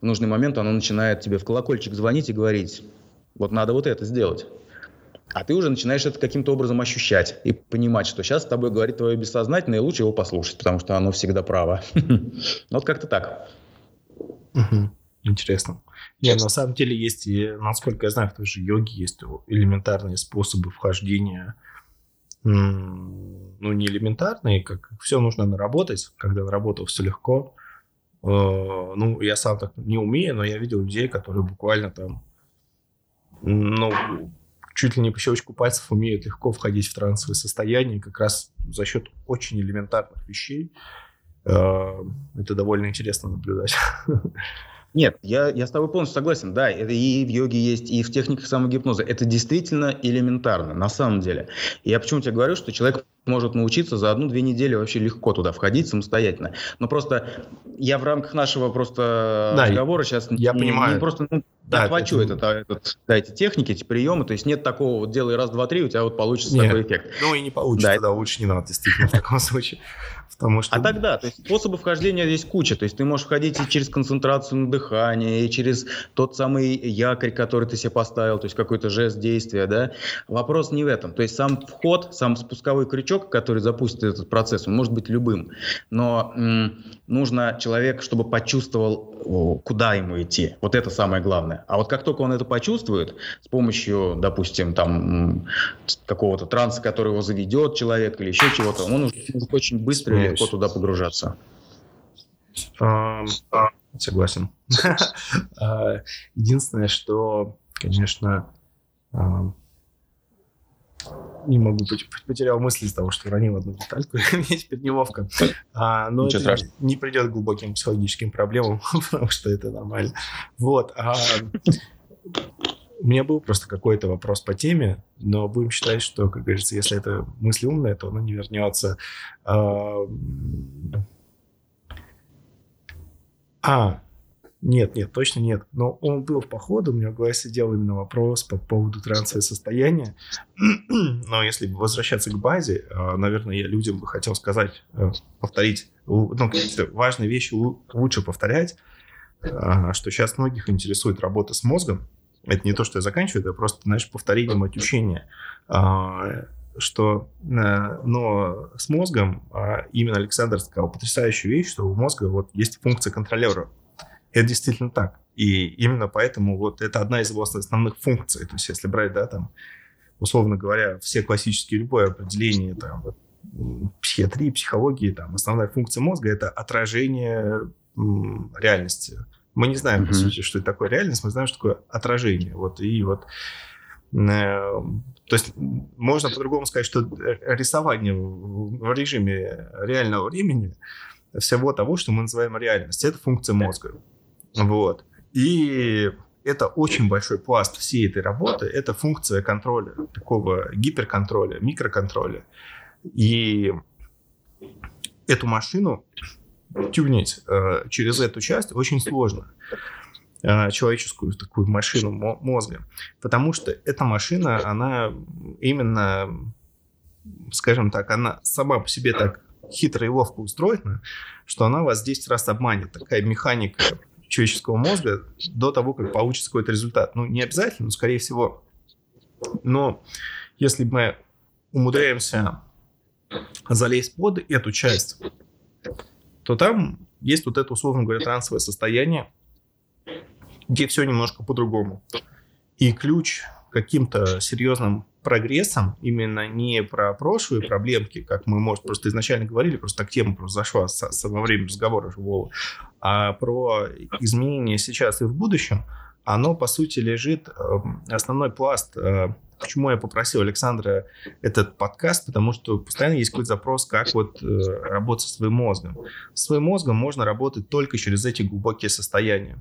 в нужный момент оно начинает тебе в колокольчик звонить и говорить, вот надо вот это сделать. А ты уже начинаешь это каким-то образом ощущать и понимать, что сейчас с тобой говорит твое бессознательное, и лучше его послушать, потому что оно всегда право. Вот как-то так. Интересно. Нет, на самом деле есть, и, насколько я знаю, в той же йоге есть элементарные способы вхождения. Ну, не элементарные, как все нужно наработать. Когда наработал, все легко. Э, ну, я сам так не умею, но я видел людей, которые буквально там, ну, чуть ли не по щелчку пальцев умеют легко входить в трансовое состояние, как раз за счет очень элементарных вещей. Э, это довольно интересно наблюдать. Нет, я, я с тобой полностью согласен. Да, это и в йоге есть, и в техниках самогипноза. Это действительно элементарно, на самом деле. Я почему тебе говорю, что человек может научиться за одну-две недели вообще легко туда входить самостоятельно. Но просто я в рамках нашего просто да, разговора сейчас я не, понимаю. не просто ну, да, охвачу это, это, этот, да, эти техники, эти приемы. То есть нет такого вот делай раз, два, три, у тебя вот получится нет. такой эффект. Ну и не получится, да, тогда лучше не надо действительно в таком случае. Потому что... А тогда, то есть способов вхождения здесь куча. То есть ты можешь входить и через концентрацию на дыхание, и через тот самый якорь, который ты себе поставил, то есть какой-то жест действия, да. Вопрос не в этом. То есть сам вход, сам спусковой крючок, который запустит этот процесс, он может быть любым. Но м- нужно человек, чтобы почувствовал, куда ему идти. Вот это самое главное. А вот как только он это почувствует, с помощью, допустим, там какого-то транса, который его заведет человек или еще чего-то, он может очень быстро и легко туда погружаться. Согласен. А, единственное, что, конечно, не могу, потерял мысли из того, что уронил одну детальку, мне теперь неловко. А, но Ничего это страшного. не придет к глубоким психологическим проблемам, потому что это нормально. Вот. А, у меня был просто какой-то вопрос по теме, но будем считать, что, как говорится, если это мысль умная, то она не вернется. А, а нет, нет, точно нет. Но он был в походу, у меня в голове сидел именно вопрос по поводу трансового состояния. Но если возвращаться к базе, а, наверное, я людям бы хотел сказать, э, повторить, ну, какие-то важные вещи лучше повторять, а, что сейчас многих интересует работа с мозгом, это не то, что я заканчиваю, это просто, знаешь, повторение мать учения. А, что, э, но с мозгом а, именно Александр сказал потрясающую вещь, что у мозга вот есть функция контролера. Это действительно так. И именно поэтому вот это одна из его основных функций. То есть если брать, да, там, условно говоря, все классические, любое определение там, вот, психиатрии, психологии, там, основная функция мозга – это отражение реальности. Мы не знаем, mm-hmm. по сути, что это такое реальность, мы знаем, что такое отражение. Вот, и вот э, то есть можно по-другому сказать, что рисование в режиме реального времени всего того, что мы называем реальностью, это функция мозга. Вот. И это очень большой пласт всей этой работы. Это функция контроля, такого гиперконтроля, микроконтроля. И эту машину тюнить э, через эту часть очень сложно э, человеческую такую машину мозга, потому что эта машина, она именно, скажем так, она сама по себе так хитро и ловко устроена, что она вас 10 раз обманет. Такая механика человеческого мозга до того, как получится какой-то результат. Ну, не обязательно, но скорее всего. Но если мы умудряемся залезть под эту часть, то там есть вот это, условно говоря, трансовое состояние, где все немножко по-другому. И ключ каким-то серьезным прогрессом, именно не про прошлые проблемки, как мы, может, просто изначально говорили, просто так тема просто зашла со, со, во время разговора живого, а про изменения сейчас и в будущем, оно, по сути, лежит, эм, основной пласт э, Почему я попросил Александра этот подкаст? Потому что постоянно есть какой-то запрос, как вот э, работать со своим мозгом. С своим мозгом можно работать только через эти глубокие состояния.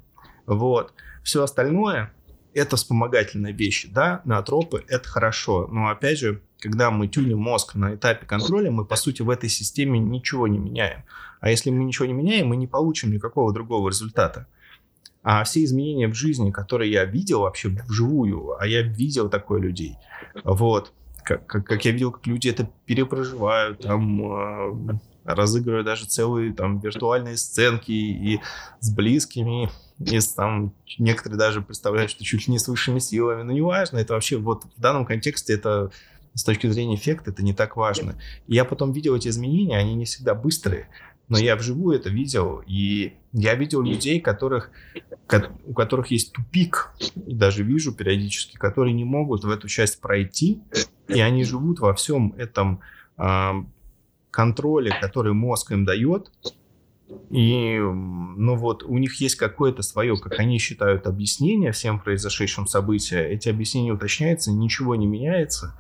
Вот. Все остальное – это вспомогательные вещи. Да, наотропы – это хорошо. Но, опять же, когда мы тюним мозг на этапе контроля, мы, по сути, в этой системе ничего не меняем. А если мы ничего не меняем, мы не получим никакого другого результата. А все изменения в жизни, которые я видел вообще вживую, а я видел такое людей, вот, как, как, как я видел, как люди это перепроживают, там, э, разыгрывают даже целые там виртуальные сценки и с близкими, и с, там некоторые даже представляют, что чуть ли не с высшими силами, но неважно, это вообще вот в данном контексте это с точки зрения эффекта это не так важно. И я потом видел эти изменения, они не всегда быстрые, но я вживую это видел, и я видел людей, которых, у которых есть тупик, и даже вижу периодически, которые не могут в эту часть пройти, и они живут во всем этом э, контроле, который мозг им дает, и, ну вот, у них есть какое-то свое, как они считают, объяснение всем произошедшим событиям. Эти объяснения уточняются, ничего не меняется.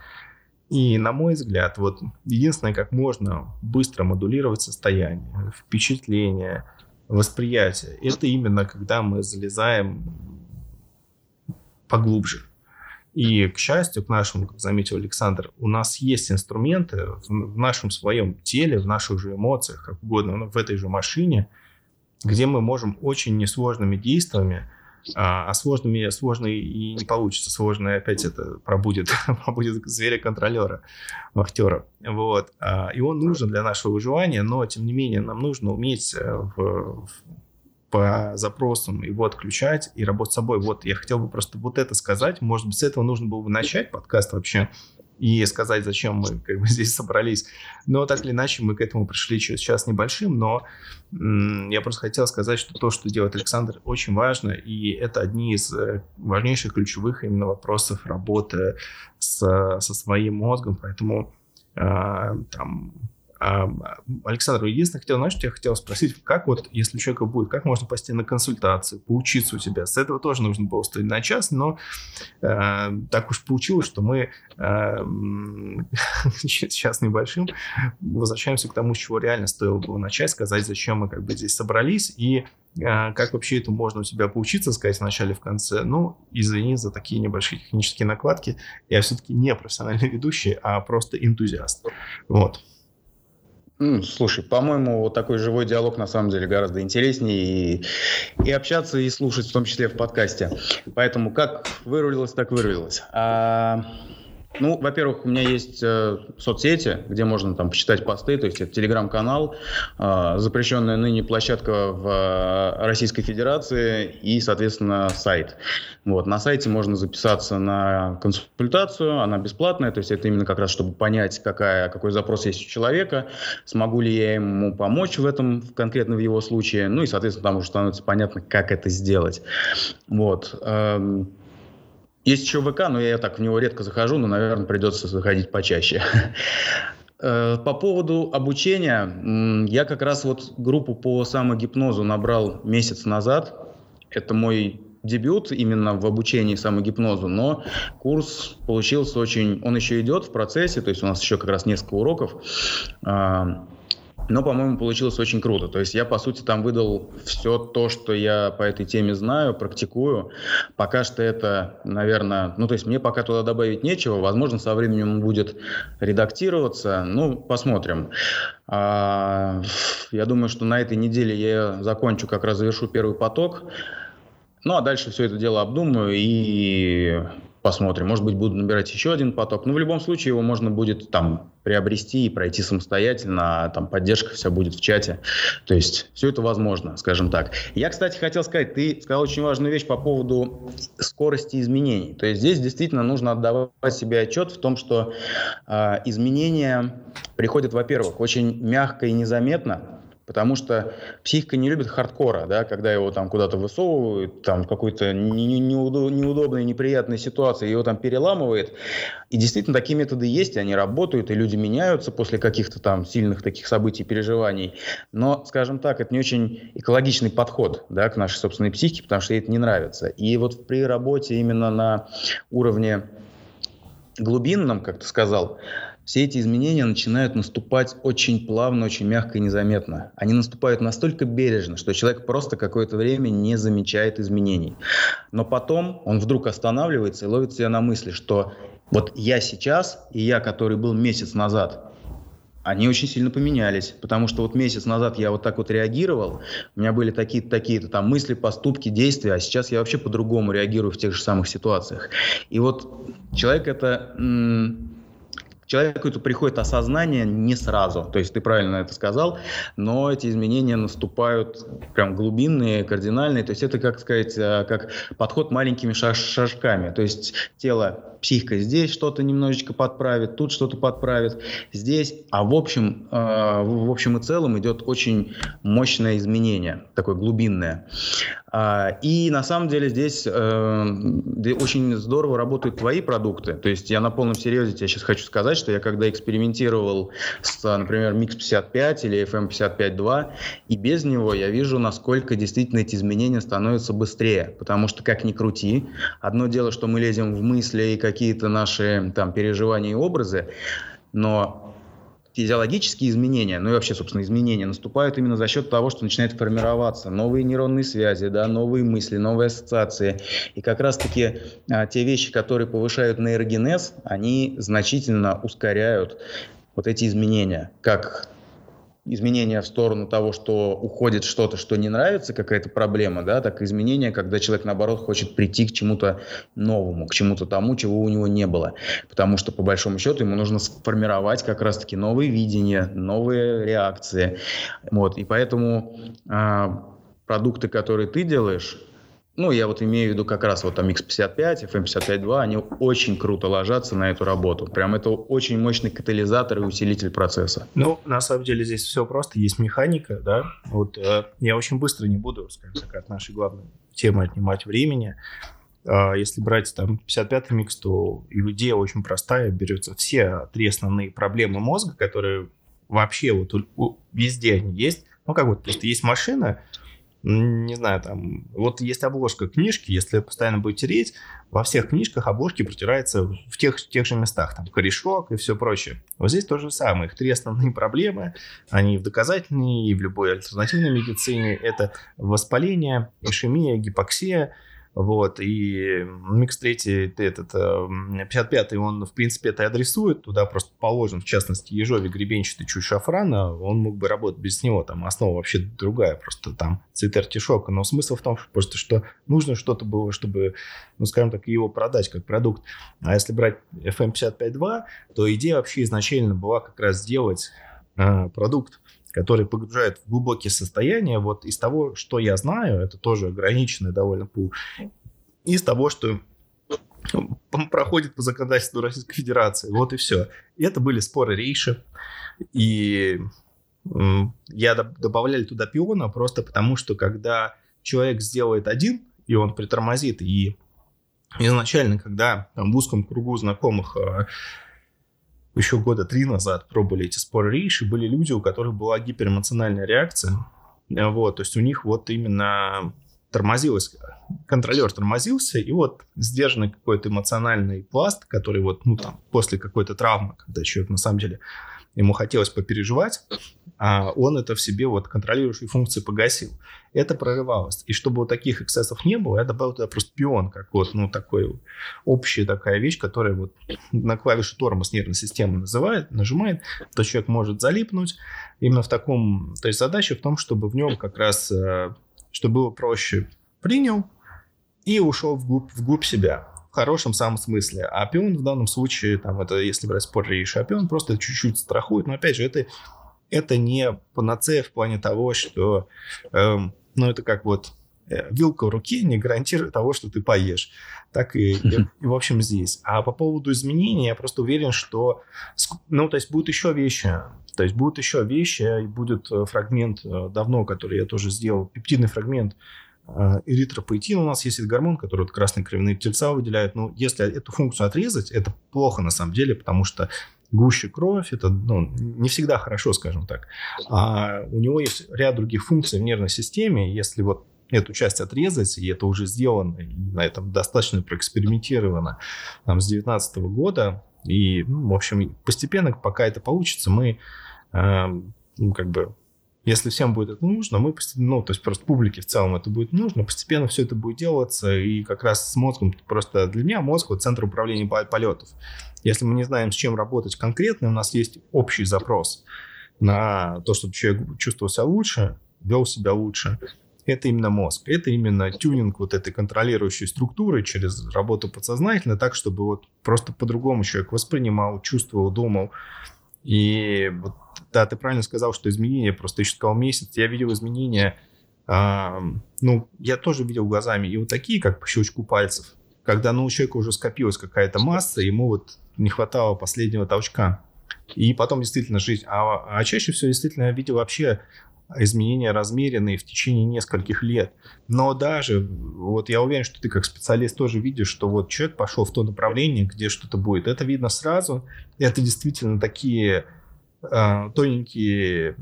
И, на мой взгляд, вот единственное, как можно быстро модулировать состояние, впечатление, восприятия. Это именно когда мы залезаем поглубже. И, к счастью, к нашему, как заметил Александр, у нас есть инструменты в нашем своем теле, в наших же эмоциях, как угодно, в этой же машине, где мы можем очень несложными действиями а, а сложными сложно и не получится. Сложно опять это пробудет, пробудет зверя-контролера, вахтера. Вот. А, и он нужен для нашего выживания, но, тем не менее, нам нужно уметь э, в, по запросам его отключать и работать с собой. Вот я хотел бы просто вот это сказать. Может быть, с этого нужно было бы начать подкаст вообще и сказать, зачем мы как бы здесь собрались. Но так или иначе мы к этому пришли сейчас небольшим, но я просто хотел сказать, что то, что делает Александр, очень важно, и это одни из э, важнейших ключевых именно вопросов работы с, со своим мозгом, поэтому э, там Александр, единственное, хотел, знаешь, я хотел спросить, как вот, если у человека будет, как можно пойти на консультацию, поучиться у тебя? С этого тоже нужно было стоить на час, но э, так уж получилось, что мы э, сейчас небольшим возвращаемся к тому, с чего реально стоило бы начать, сказать, зачем мы как бы здесь собрались и э, как вообще это можно у тебя поучиться, сказать в начале, в конце. Ну, извини за такие небольшие технические накладки. Я все-таки не профессиональный ведущий, а просто энтузиаст. Вот. Слушай, по-моему, вот такой живой диалог на самом деле гораздо интереснее и, и общаться, и слушать, в том числе в подкасте. Поэтому как вырулилось, так вырулилось. А, ну, во-первых, у меня есть э, соцсети, где можно там почитать посты, то есть это телеграм-канал, э, запрещенная ныне площадка в э, Российской Федерации и, соответственно, сайт. Вот, на сайте можно записаться на консультацию, она бесплатная, то есть это именно как раз, чтобы понять, какая, какой запрос есть у человека, смогу ли я ему помочь в этом, конкретно в его случае, ну и, соответственно, там уже становится понятно, как это сделать. Вот. Эм, есть еще ВК, но я так в него редко захожу, но, наверное, придется заходить почаще. Э, по поводу обучения, я как раз вот группу по самогипнозу набрал месяц назад. Это мой дебют именно в обучении самогипнозу, но курс получился очень... Он еще идет в процессе, то есть у нас еще как раз несколько уроков. Но, по-моему, получилось очень круто. То есть я, по сути, там выдал все то, что я по этой теме знаю, практикую. Пока что это, наверное, ну, то есть мне пока туда добавить нечего. Возможно, со временем он будет редактироваться. Ну, посмотрим. А, я думаю, что на этой неделе я закончу, как раз завершу первый поток. Ну, а дальше все это дело обдумаю и посмотрим. Может быть, буду набирать еще один поток. Но в любом случае его можно будет там приобрести и пройти самостоятельно, а там поддержка вся будет в чате. То есть все это возможно, скажем так. Я, кстати, хотел сказать, ты сказал очень важную вещь по поводу скорости изменений. То есть здесь действительно нужно отдавать себе отчет в том, что э, изменения приходят, во-первых, очень мягко и незаметно, Потому что психика не любит хардкора, да, когда его там куда-то высовывают, там в какой-то неудобной, неприятной ситуации, его там переламывает. И действительно такие методы есть, они работают, и люди меняются после каких-то там сильных таких событий, переживаний. Но, скажем так, это не очень экологичный подход да, к нашей собственной психике, потому что ей это не нравится. И вот при работе именно на уровне глубинном, как ты сказал, все эти изменения начинают наступать очень плавно, очень мягко и незаметно. Они наступают настолько бережно, что человек просто какое-то время не замечает изменений. Но потом он вдруг останавливается и ловит себя на мысли, что вот я сейчас и я, который был месяц назад, они очень сильно поменялись, потому что вот месяц назад я вот так вот реагировал, у меня были такие-то такие-то там мысли, поступки, действия, а сейчас я вообще по-другому реагирую в тех же самых ситуациях. И вот человек это м- человеку это приходит осознание не сразу. То есть ты правильно это сказал, но эти изменения наступают прям глубинные, кардинальные. То есть это, как сказать, э, как подход маленькими шаг шажками. То есть тело психика здесь что-то немножечко подправит, тут что-то подправит, здесь. А в общем, э, в общем и целом идет очень мощное изменение, такое глубинное. А, и на самом деле здесь э, очень здорово работают твои продукты. То есть я на полном серьезе тебе сейчас хочу сказать, что я когда экспериментировал с, например, Mix 55 или FM 55.2, и без него я вижу, насколько действительно эти изменения становятся быстрее. Потому что, как ни крути, одно дело, что мы лезем в мысли и какие-то наши там переживания и образы, но физиологические изменения, ну и вообще, собственно, изменения наступают именно за счет того, что начинает формироваться новые нейронные связи, да, новые мысли, новые ассоциации. И как раз-таки а, те вещи, которые повышают нейрогенез, они значительно ускоряют вот эти изменения, как изменения в сторону того, что уходит что-то, что не нравится, какая-то проблема, да, так и изменения, когда человек, наоборот, хочет прийти к чему-то новому, к чему-то тому, чего у него не было. Потому что, по большому счету, ему нужно сформировать как раз-таки новые видения, новые реакции. Вот, и поэтому а, продукты, которые ты делаешь, ну, я вот имею в виду как раз вот там X55, FM55-2, они очень круто ложатся на эту работу. Прям это очень мощный катализатор и усилитель процесса. Ну, на самом деле здесь все просто. Есть механика, да. Вот э, я очень быстро не буду, скажем так, от нашей главной темы отнимать времени. Э, если брать там 55-й микс, то идея очень простая. Берется все три основные проблемы мозга, которые вообще вот везде они есть. Ну, как вот просто есть машина, не знаю, там, вот есть обложка книжки, если постоянно будете тереть, во всех книжках обложки протираются в тех, тех же местах, там, корешок и все прочее. Вот здесь то же самое. Их три основные проблемы, они в доказательной и в любой альтернативной медицине. Это воспаление, ишемия, гипоксия – вот, и микс третий, этот, 55-й, э, он, в принципе, это адресует, туда просто положен, в частности, ежовик гребенчатый чуть шафрана, он мог бы работать без него, там основа вообще другая, просто там цвет артишока, но смысл в том, что просто, что нужно что-то было, чтобы, ну, скажем так, его продать как продукт. А если брать FM55-2, то идея вообще изначально была как раз сделать э, продукт, который погружает в глубокие состояния. Вот из того, что я знаю, это тоже ограниченный довольно пул, из того, что проходит по законодательству Российской Федерации. Вот и все. И это были споры Рейши. И я добавляли туда пиона просто потому, что когда человек сделает один, и он притормозит, и изначально, когда там, в узком кругу знакомых а, еще года три назад пробовали эти споры рейши, были люди, у которых была гиперэмоциональная реакция. Э, вот, то есть у них вот именно тормозилось, контролер тормозился, и вот сдержанный какой-то эмоциональный пласт, который вот, ну, там, после какой-то травмы, когда человек на самом деле ему хотелось попереживать, а он это в себе вот контролирующие функции погасил. Это прорывалось. И чтобы вот таких эксцессов не было, я добавил туда просто пион, как вот, ну, такой общая такая вещь, которая вот на клавишу тормоз нервной системы называет, нажимает, то человек может залипнуть. Именно в таком, то есть задача в том, чтобы в нем как раз, э, чтобы было проще принял и ушел вглубь, вглубь себя в хорошем самом смысле. А пион в данном случае, там, это если брать спор а пион просто чуть-чуть страхует. Но опять же, это, это не панацея в плане того, что, эм, ну, это как вот э, вилка в руке не гарантирует того, что ты поешь. Так и, и, и, в общем, здесь. А по поводу изменений, я просто уверен, что, ну, то есть будут еще вещи. То есть будут еще вещи, и будет э, фрагмент э, давно, который я тоже сделал, пептидный фрагмент эритропоэтин у нас есть этот гормон, который вот красные кровяные тельца выделяет. Но если эту функцию отрезать, это плохо на самом деле, потому что гуще кровь, это ну, не всегда хорошо, скажем так. А у него есть ряд других функций в нервной системе. Если вот эту часть отрезать, и это уже сделано, и на этом достаточно проэкспериментировано там, с 2019 года, и, ну, в общем, постепенно, пока это получится, мы э, ну, как бы если всем будет это нужно, мы, ну, то есть просто публике в целом это будет нужно, постепенно все это будет делаться, и как раз с мозгом, просто для меня мозг вот центр управления полетов. Если мы не знаем, с чем работать конкретно, у нас есть общий запрос на то, чтобы человек чувствовал себя лучше, вел себя лучше, это именно мозг. Это именно тюнинг вот этой контролирующей структуры через работу подсознательно, так, чтобы вот просто по-другому человек воспринимал, чувствовал, думал. И вот да, ты правильно сказал, что изменения, просто еще сказал месяц, я видел изменения, а, ну, я тоже видел глазами и вот такие, как по щелчку пальцев, когда, ну, у человека уже скопилась какая-то масса, ему вот не хватало последнего толчка. И потом действительно жить. А, а чаще всего действительно я видел вообще изменения размеренные в течение нескольких лет. Но даже, вот я уверен, что ты как специалист тоже видишь, что вот человек пошел в то направление, где что-то будет. Это видно сразу. Это действительно такие тоненькие,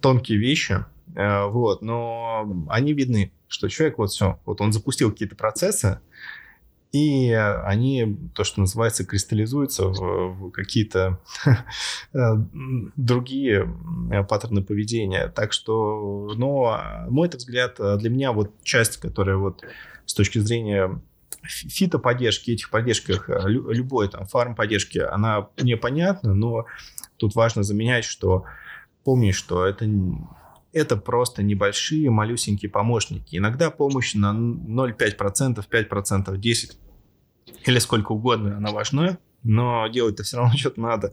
тонкие вещи, э, вот, но они видны, что человек вот все, вот он запустил какие-то процессы, и они, то, что называется, кристаллизуются в, в какие-то э, другие паттерны поведения. Так что, но мой взгляд, для меня вот часть, которая вот с точки зрения фитоподдержки, этих поддержках, любой там фарм поддержки, она мне понятна, но тут важно заменять, что помни, что это это просто небольшие, малюсенькие помощники. Иногда помощь на 0,5%, 5%, 10% или сколько угодно, она важна, но делать-то все равно что-то надо.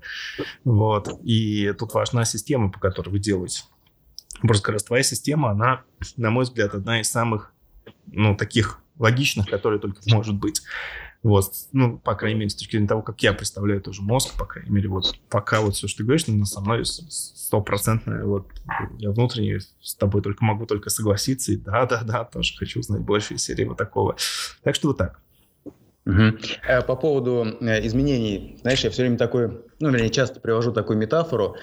Вот. И тут важна система, по которой вы делаете. Просто как раз твоя система, она, на мой взгляд, одна из самых, ну, таких логичных, которые только может быть. Вот, ну, по крайней мере, с точки зрения того, как я представляю тоже мозг, по крайней мере, вот пока вот все, что ты говоришь, ну, со мной стопроцентное, вот я внутренне с тобой только могу только согласиться, и да-да-да, тоже хочу узнать больше серии вот такого. Так что вот так. Угу. По поводу э, изменений, знаешь, я все время такой, ну, вернее, часто привожу такую метафору.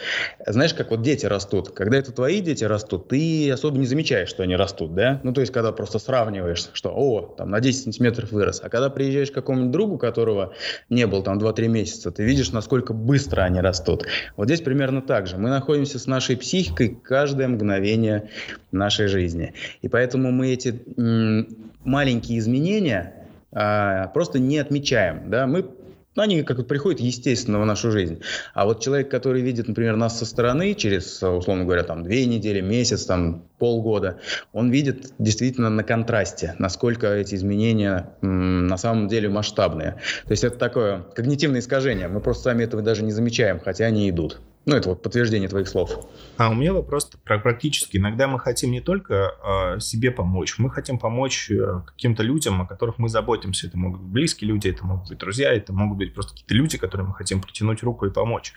Знаешь, как вот дети растут. Когда это твои дети растут, ты особо не замечаешь, что они растут, да? Ну, то есть, когда просто сравниваешь, что, о, там, на 10 сантиметров вырос. А когда приезжаешь к какому-нибудь другу, которого не был там 2-3 месяца, ты видишь, насколько быстро они растут. Вот здесь примерно так же. Мы находимся с нашей психикой каждое мгновение нашей жизни. И поэтому мы эти м- маленькие изменения а, просто не отмечаем. Да? Мы ну, они как бы приходят естественно в нашу жизнь. А вот человек, который видит, например, нас со стороны через, условно говоря, там две недели, месяц, там полгода, он видит действительно на контрасте, насколько эти изменения м, на самом деле масштабные. То есть это такое когнитивное искажение. Мы просто сами этого даже не замечаем, хотя они идут. Ну, это вот подтверждение твоих слов. А у меня вопрос про практически. Иногда мы хотим не только э, себе помочь, мы хотим помочь э, каким-то людям, о которых мы заботимся. Это могут быть близкие люди, это могут быть друзья, это могут быть просто какие-то люди, которым мы хотим протянуть руку и помочь.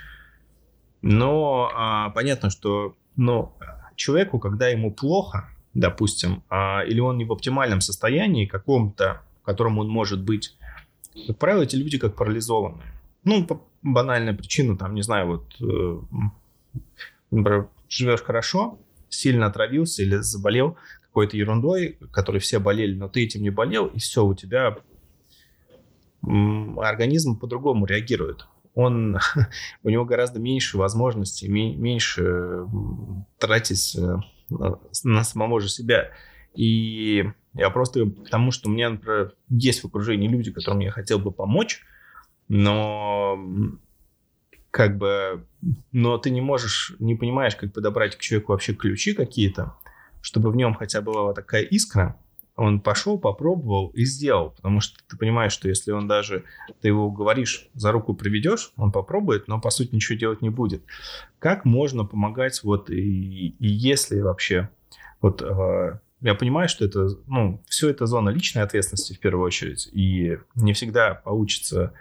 Но э, понятно, что но человеку, когда ему плохо, допустим, э, или он не в оптимальном состоянии каком-то, в котором он может быть, как правило, эти люди как парализованные. Ну, банальная причина, там, не знаю, вот, э, например, живешь хорошо, сильно отравился или заболел какой-то ерундой, которой все болели, но ты этим не болел, и все, у тебя организм по-другому реагирует. Он, у него гораздо меньше возможностей, меньше тратить э, на самого же себя. И я просто потому, что у меня, например, есть в окружении люди, которым я хотел бы помочь, но как бы, но ты не можешь, не понимаешь, как подобрать к человеку вообще ключи какие-то, чтобы в нем хотя бы была такая искра, он пошел, попробовал и сделал, потому что ты понимаешь, что если он даже, ты его говоришь, за руку приведешь, он попробует, но по сути ничего делать не будет. Как можно помогать вот и, и если вообще, вот э, я понимаю, что это, ну, все это зона личной ответственности в первую очередь, и не всегда получится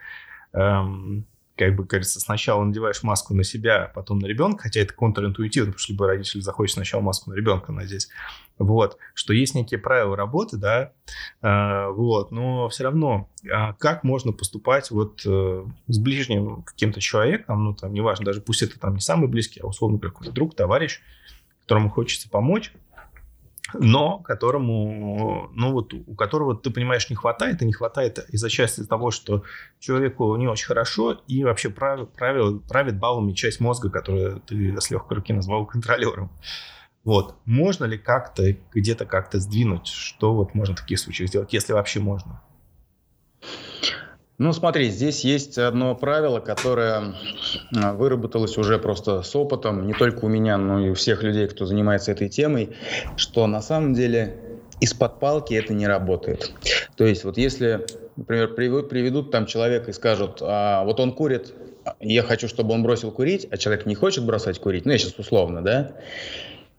эм, как бы говорится, сначала надеваешь маску на себя, потом на ребенка, хотя это контринтуитивно, потому что любой родитель захочет сначала маску на ребенка надеть. Вот, что есть некие правила работы, да, э, вот, но все равно, э, как можно поступать вот э, с ближним каким-то человеком, ну, там, неважно, даже пусть это там не самый близкий, а условно какой-то друг, товарищ, которому хочется помочь, но которому, ну вот, у которого, ты понимаешь, не хватает, и не хватает из-за части того, что человеку не очень хорошо, и вообще прав, правил, правит баллами часть мозга, которую ты с легкой руки назвал контролером. Вот. Можно ли как-то, где-то как-то сдвинуть, что вот можно в таких случаях сделать, если вообще можно? Ну, смотри, здесь есть одно правило, которое а, выработалось уже просто с опытом, не только у меня, но и у всех людей, кто занимается этой темой, что на самом деле из-под палки это не работает. То есть вот если, например, приведут там человека и скажут, а, вот он курит, я хочу, чтобы он бросил курить, а человек не хочет бросать курить, ну я сейчас условно, да,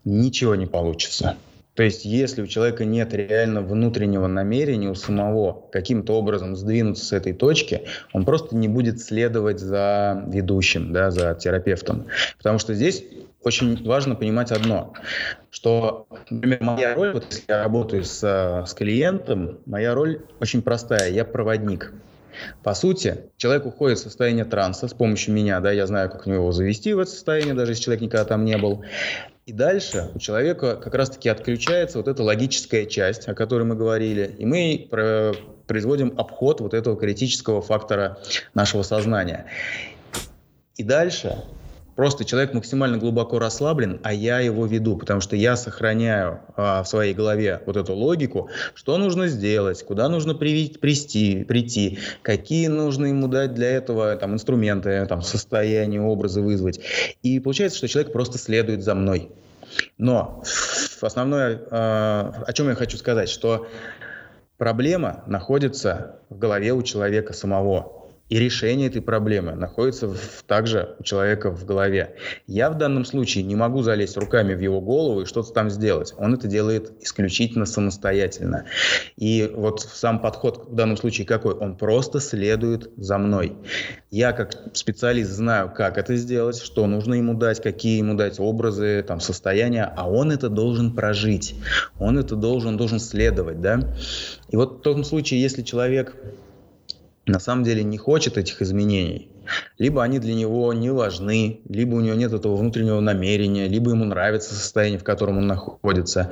ничего не получится. То есть, если у человека нет реально внутреннего намерения у самого каким-то образом сдвинуться с этой точки, он просто не будет следовать за ведущим, да, за терапевтом. Потому что здесь очень важно понимать одно, что, например, моя роль, вот если я работаю с, с клиентом, моя роль очень простая, я проводник. По сути, человек уходит в состояние транса с помощью меня, да, я знаю, как его завести в это состояние, даже если человек никогда там не был. И дальше у человека как раз-таки отключается вот эта логическая часть, о которой мы говорили, и мы производим обход вот этого критического фактора нашего сознания. И дальше Просто человек максимально глубоко расслаблен, а я его веду, потому что я сохраняю а, в своей голове вот эту логику, что нужно сделать, куда нужно привить, прийти, прийти, какие нужно ему дать для этого там, инструменты, там, состояние, образы вызвать. И получается, что человек просто следует за мной. Но основное, а, о чем я хочу сказать, что проблема находится в голове у человека самого. И решение этой проблемы находится в, также у человека в голове. Я в данном случае не могу залезть руками в его голову и что-то там сделать. Он это делает исключительно самостоятельно. И вот сам подход в данном случае какой? Он просто следует за мной. Я как специалист знаю, как это сделать, что нужно ему дать, какие ему дать образы, там, состояния, а он это должен прожить. Он это должен, должен следовать, да. И вот в том случае, если человек на самом деле не хочет этих изменений, либо они для него не важны, либо у него нет этого внутреннего намерения, либо ему нравится состояние, в котором он находится,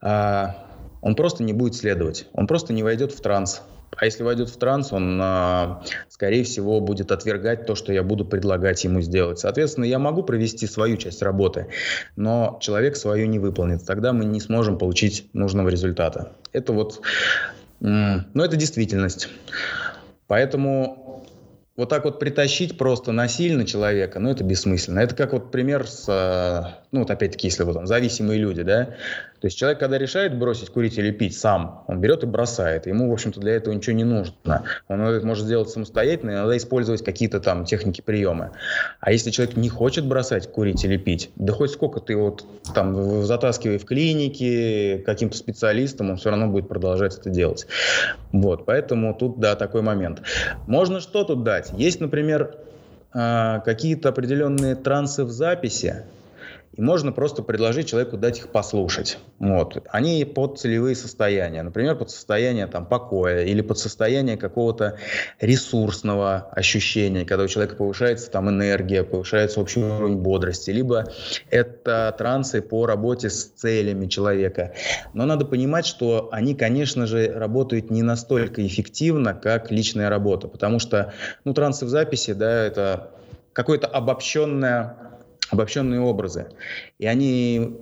а, он просто не будет следовать, он просто не войдет в транс. А если войдет в транс, он, а, скорее всего, будет отвергать то, что я буду предлагать ему сделать. Соответственно, я могу провести свою часть работы, но человек свою не выполнит. Тогда мы не сможем получить нужного результата. Это вот, ну, это действительность. Поэтому вот так вот притащить просто насильно человека, ну, это бессмысленно. Это как вот пример с, э, ну, вот опять-таки, если вот там зависимые люди, да, то есть человек, когда решает бросить курить или пить сам, он берет и бросает. Ему, в общем-то, для этого ничего не нужно. Он это может сделать самостоятельно, иногда использовать какие-то там техники, приемы. А если человек не хочет бросать курить или пить, да хоть сколько ты вот там затаскивай в клинике каким-то специалистом, он все равно будет продолжать это делать. Вот, поэтому тут, да, такой момент. Можно что тут дать? Есть, например, а, какие-то определенные трансы в записи, и можно просто предложить человеку дать их послушать. Вот. Они под целевые состояния. Например, под состояние там, покоя или под состояние какого-то ресурсного ощущения, когда у человека повышается там, энергия, повышается общий уровень бодрости. Либо это трансы по работе с целями человека. Но надо понимать, что они, конечно же, работают не настолько эффективно, как личная работа. Потому что ну, трансы в записи, да, это какое-то обобщенное обобщенные образы. И они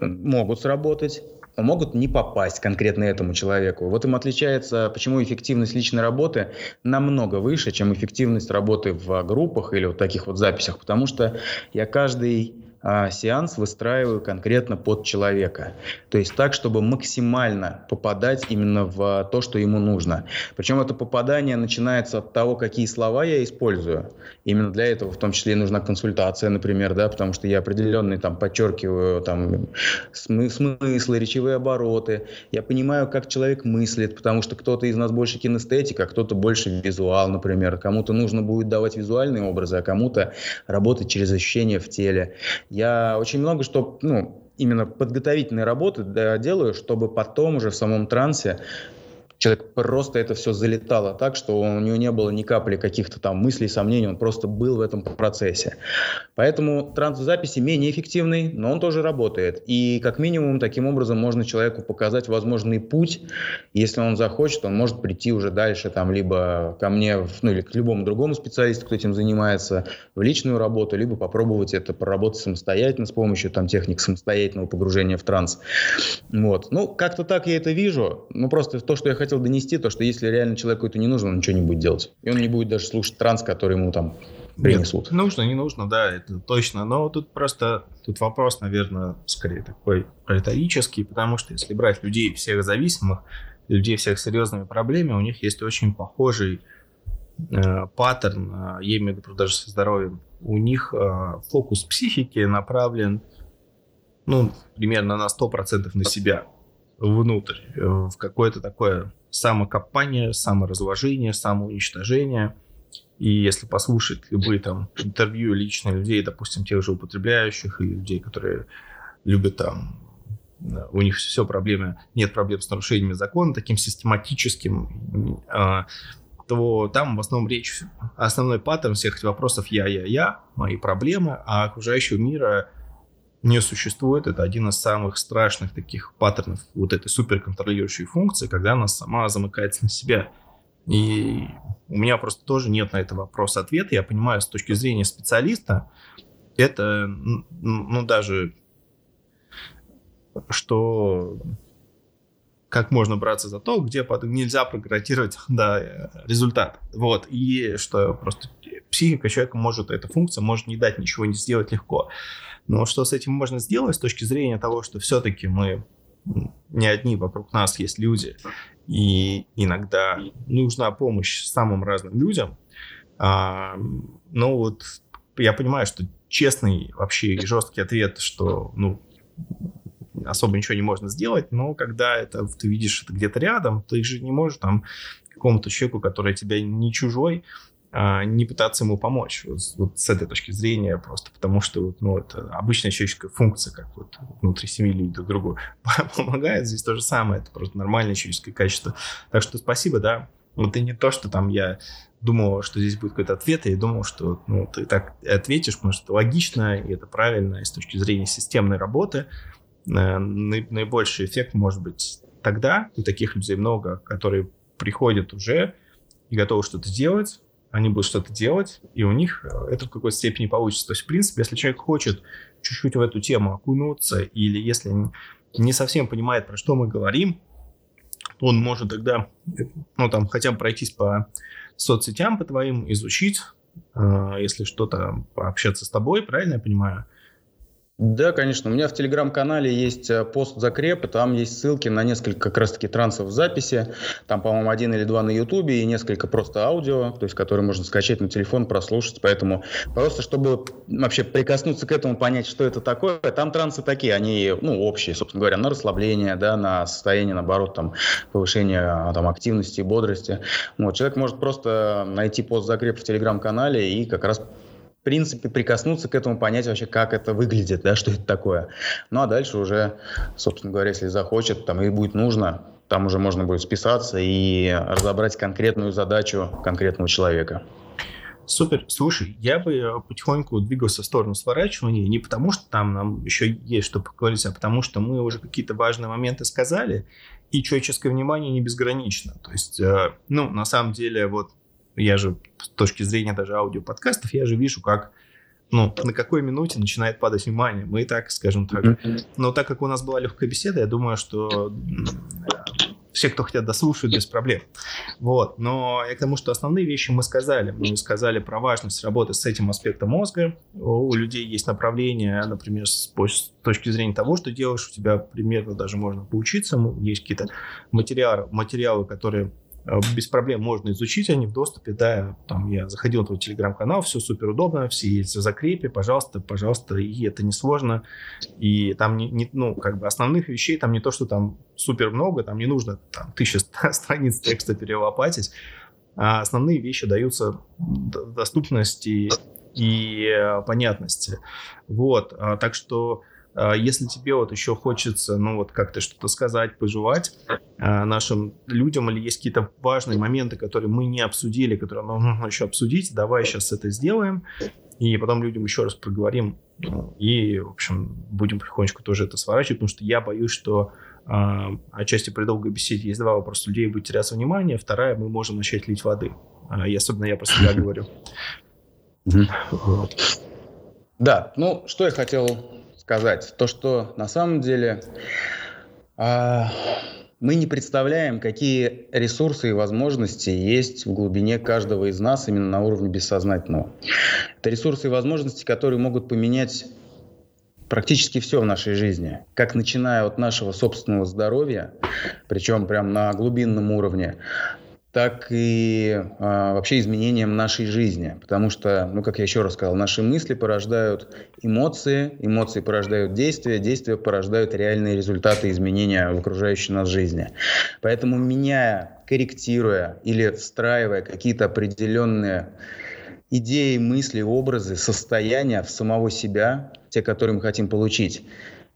могут сработать, могут не попасть конкретно этому человеку. Вот им отличается, почему эффективность личной работы намного выше, чем эффективность работы в группах или вот таких вот записях, потому что я каждый а, сеанс выстраиваю конкретно под человека. То есть так, чтобы максимально попадать именно в то, что ему нужно. Причем это попадание начинается от того, какие слова я использую. Именно для этого в том числе нужна консультация, например, да, потому что я определенные там подчеркиваю там смыслы, речевые обороты. Я понимаю, как человек мыслит, потому что кто-то из нас больше кинестетик, а кто-то больше визуал, например. Кому-то нужно будет давать визуальные образы, а кому-то работать через ощущения в теле. Я очень много что, ну, именно подготовительной работы делаю, чтобы потом уже в самом трансе человек просто это все залетало так, что у него не было ни капли каких-то там мыслей, сомнений, он просто был в этом процессе. Поэтому транс-записи менее эффективный, но он тоже работает. И как минимум таким образом можно человеку показать возможный путь. Если он захочет, он может прийти уже дальше, там, либо ко мне, ну или к любому другому специалисту, кто этим занимается, в личную работу, либо попробовать это проработать самостоятельно с помощью там техник самостоятельного погружения в транс. Вот. Ну, как-то так я это вижу. Ну, просто то, что я хотел хотел донести, то, что если реально человеку это не нужно, он ничего не будет делать. И он не будет даже слушать транс, который ему там принесут. Нет, нужно, не нужно, да, это точно. Но тут просто, тут вопрос, наверное, скорее такой риторический, потому что если брать людей всех зависимых, людей всех серьезными проблемами, у них есть очень похожий э, паттерн, э, я имею в виду даже со здоровьем. У них э, фокус психики направлен, ну, примерно на 100% на себя внутрь, э, в какое-то такое самокопание, саморазложение, самоуничтожение. И если послушать любые там интервью личных людей, допустим, тех же употребляющих или людей, которые любят там у них все проблемы, нет проблем с нарушениями закона, таким систематическим, э, то там в основном речь, основной паттерн всех этих вопросов «я, я, я», мои проблемы, а окружающего мира не существует. Это один из самых страшных таких паттернов вот этой суперконтролирующей функции, когда она сама замыкается на себя. И у меня просто тоже нет на это вопроса ответа. Я понимаю, с точки зрения специалиста, это, ну, даже, что как можно браться за то, где нельзя программировать да, результат. Вот. И что просто психика человека может, эта функция может не дать ничего не сделать легко. Но что с этим можно сделать с точки зрения того, что все-таки мы не одни, вокруг нас есть люди, и иногда нужна помощь самым разным людям. А, ну вот я понимаю, что честный вообще и жесткий ответ, что ну особо ничего не можно сделать, но когда это ты видишь это где-то рядом, ты же не можешь там какому-то человеку, который тебя не чужой, не пытаться ему помочь. Вот, вот с этой точки зрения просто потому, что ну, это обычная человеческая функция, как вот внутри семьи люди друг другу помогают. Здесь то же самое, это просто нормальное человеческое качество. Так что спасибо, да. Вот и не то, что там я думал, что здесь будет какой-то ответ, я думал, что ну, ты так ответишь, потому что это логично, и это правильно, и с точки зрения системной работы э, наибольший эффект может быть тогда, и таких людей много, которые приходят уже и готовы что-то сделать, они будут что-то делать, и у них э, это в какой-то степени получится. То есть, в принципе, если человек хочет чуть-чуть в эту тему окунуться, или если не совсем понимает, про что мы говорим, он может тогда, ну, там, хотя бы пройтись по соцсетям по твоим, изучить, э, если что-то пообщаться с тобой, правильно я понимаю? Да, конечно. У меня в телеграм-канале есть э, пост закреп, там есть ссылки на несколько как раз-таки трансов в записи. Там, по-моему, один или два на ютубе и несколько просто аудио, то есть которые можно скачать на телефон, прослушать. Поэтому просто, чтобы вообще прикоснуться к этому, понять, что это такое, там трансы такие, они, ну, общие, собственно говоря, на расслабление, да, на состояние, наоборот, там, повышение а, там, активности, бодрости. Вот, человек может просто найти пост закреп в телеграм-канале и как раз принципе, прикоснуться к этому, понять вообще, как это выглядит, да, что это такое. Ну, а дальше уже, собственно говоря, если захочет, там, и будет нужно, там уже можно будет списаться и разобрать конкретную задачу конкретного человека. Супер. Слушай, я бы э, потихоньку двигался в сторону сворачивания, не потому что там нам еще есть что поговорить, а потому что мы уже какие-то важные моменты сказали, и человеческое внимание не безгранично. То есть, э, ну, на самом деле, вот я же с точки зрения даже аудиоподкастов, я же вижу, как ну, на какой минуте начинает падать внимание. Мы и так, скажем так. Но так как у нас была легкая беседа, я думаю, что все, кто хотят, дослушают без проблем. Вот. Но я к тому, что основные вещи мы сказали. Мы сказали про важность работы с этим аспектом мозга. У людей есть направление, например, с, точки зрения того, что делаешь, у тебя примерно даже можно поучиться. Есть какие-то материалы, материалы которые без проблем можно изучить, они в доступе, да, там я заходил на твой телеграм-канал, все супер удобно, все есть в закрепе, пожалуйста, пожалуйста, и это несложно, и там не, не, ну, как бы основных вещей там не то, что там супер много, там не нужно там тысяча страниц текста перелопатить, а основные вещи даются доступности и э, понятности, вот, а, так что если тебе вот еще хочется, ну вот как-то что-то сказать, пожелать а, нашим людям, или есть какие-то важные моменты, которые мы не обсудили, которые нам нужно еще обсудить, давай сейчас это сделаем, и потом людям еще раз проговорим, ну, и, в общем, будем потихонечку тоже это сворачивать, потому что я боюсь, что а, отчасти при долгой беседе есть два вопроса. Людей будет теряться внимание, вторая, мы можем начать лить воды. И особенно я про себя говорю. Да, ну, что я хотел сказать? То, что на самом деле э, мы не представляем, какие ресурсы и возможности есть в глубине каждого из нас именно на уровне бессознательного. Это ресурсы и возможности, которые могут поменять практически все в нашей жизни, как начиная от нашего собственного здоровья, причем прям на глубинном уровне, так и а, вообще изменением нашей жизни. Потому что, ну, как я еще раз сказал, наши мысли порождают эмоции, эмоции порождают действия, действия порождают реальные результаты изменения в окружающей нас жизни. Поэтому меняя, корректируя или встраивая какие-то определенные идеи, мысли, образы, состояния в самого себя, те, которые мы хотим получить,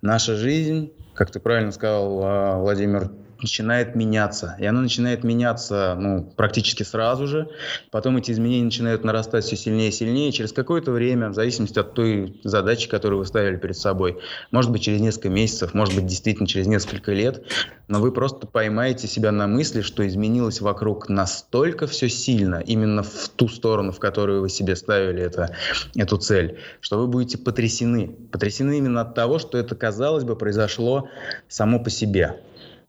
наша жизнь, как ты правильно сказал, а, Владимир, начинает меняться. И оно начинает меняться ну, практически сразу же. Потом эти изменения начинают нарастать все сильнее и сильнее. Через какое-то время, в зависимости от той задачи, которую вы ставили перед собой, может быть, через несколько месяцев, может быть, действительно через несколько лет, но вы просто поймаете себя на мысли, что изменилось вокруг настолько все сильно, именно в ту сторону, в которую вы себе ставили это, эту цель, что вы будете потрясены. Потрясены именно от того, что это, казалось бы, произошло само по себе.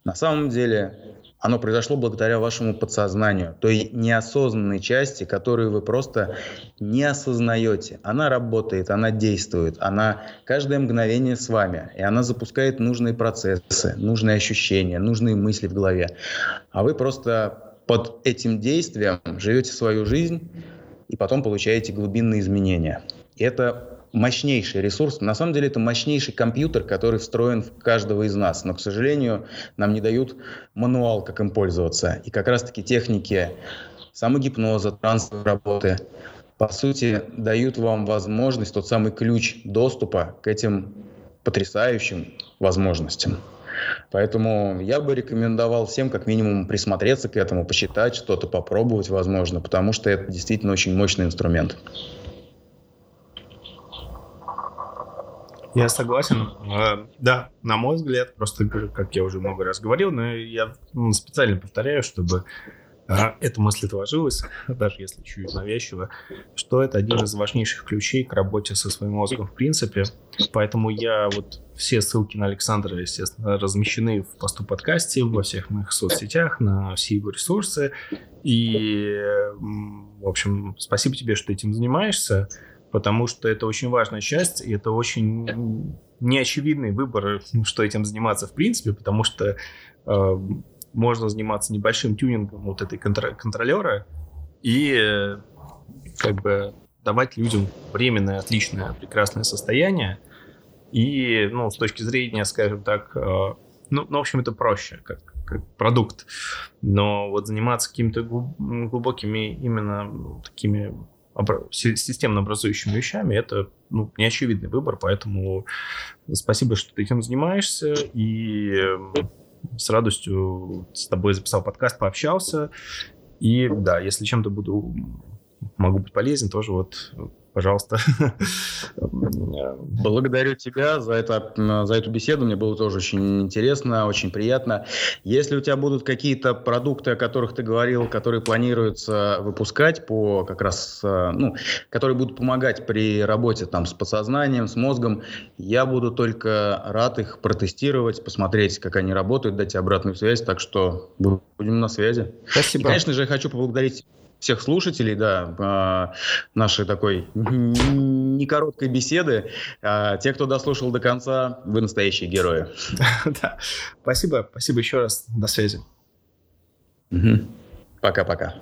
На самом деле оно произошло благодаря вашему подсознанию, той неосознанной части, которую вы просто не осознаете. Она работает, она действует, она каждое мгновение с вами, и она запускает нужные процессы, нужные ощущения, нужные мысли в голове. А вы просто под этим действием живете свою жизнь и потом получаете глубинные изменения. И это мощнейший ресурс. На самом деле это мощнейший компьютер, который встроен в каждого из нас. Но, к сожалению, нам не дают мануал, как им пользоваться. И как раз-таки техники самогипноза, трансовой работы, по сути, дают вам возможность, тот самый ключ доступа к этим потрясающим возможностям. Поэтому я бы рекомендовал всем как минимум присмотреться к этому, посчитать что-то, попробовать, возможно, потому что это действительно очень мощный инструмент. Я согласен. Э, да, на мой взгляд, просто, как я уже много раз говорил, но я ну, специально повторяю, чтобы э, эта мысль отложилась, даже если чуть навязчиво, что это один из важнейших ключей к работе со своим мозгом в принципе. Поэтому я вот все ссылки на Александра, естественно, размещены в посту подкасте, во всех моих соцсетях, на все его ресурсы. И, в общем, спасибо тебе, что этим занимаешься потому что это очень важная часть, и это очень неочевидный выбор, что этим заниматься в принципе, потому что э, можно заниматься небольшим тюнингом вот этой контр- контролера и э, как бы давать людям временное, отличное, прекрасное состояние. И, ну, с точки зрения, скажем так, э, ну, ну, в общем, это проще, как, как продукт. Но вот заниматься какими-то глубокими именно такими системно образующими вещами, это ну, неочевидный выбор, поэтому спасибо, что ты этим занимаешься, и с радостью с тобой записал подкаст, пообщался, и да, если чем-то буду могу быть полезен, тоже вот пожалуйста. Благодарю тебя за, это, за эту беседу. Мне было тоже очень интересно, очень приятно. Если у тебя будут какие-то продукты, о которых ты говорил, которые планируется выпускать по как раз, э, ну, которые будут помогать при работе там с подсознанием, с мозгом, я буду только рад их протестировать, посмотреть, как они работают, дать обратную связь. Так что будем на связи. Спасибо. И, конечно же, я хочу поблагодарить всех слушателей, да, а, нашей такой не короткой беседы. А, те, кто дослушал до конца, вы настоящие герои. Да. Спасибо, спасибо еще раз. До связи. Пока-пока.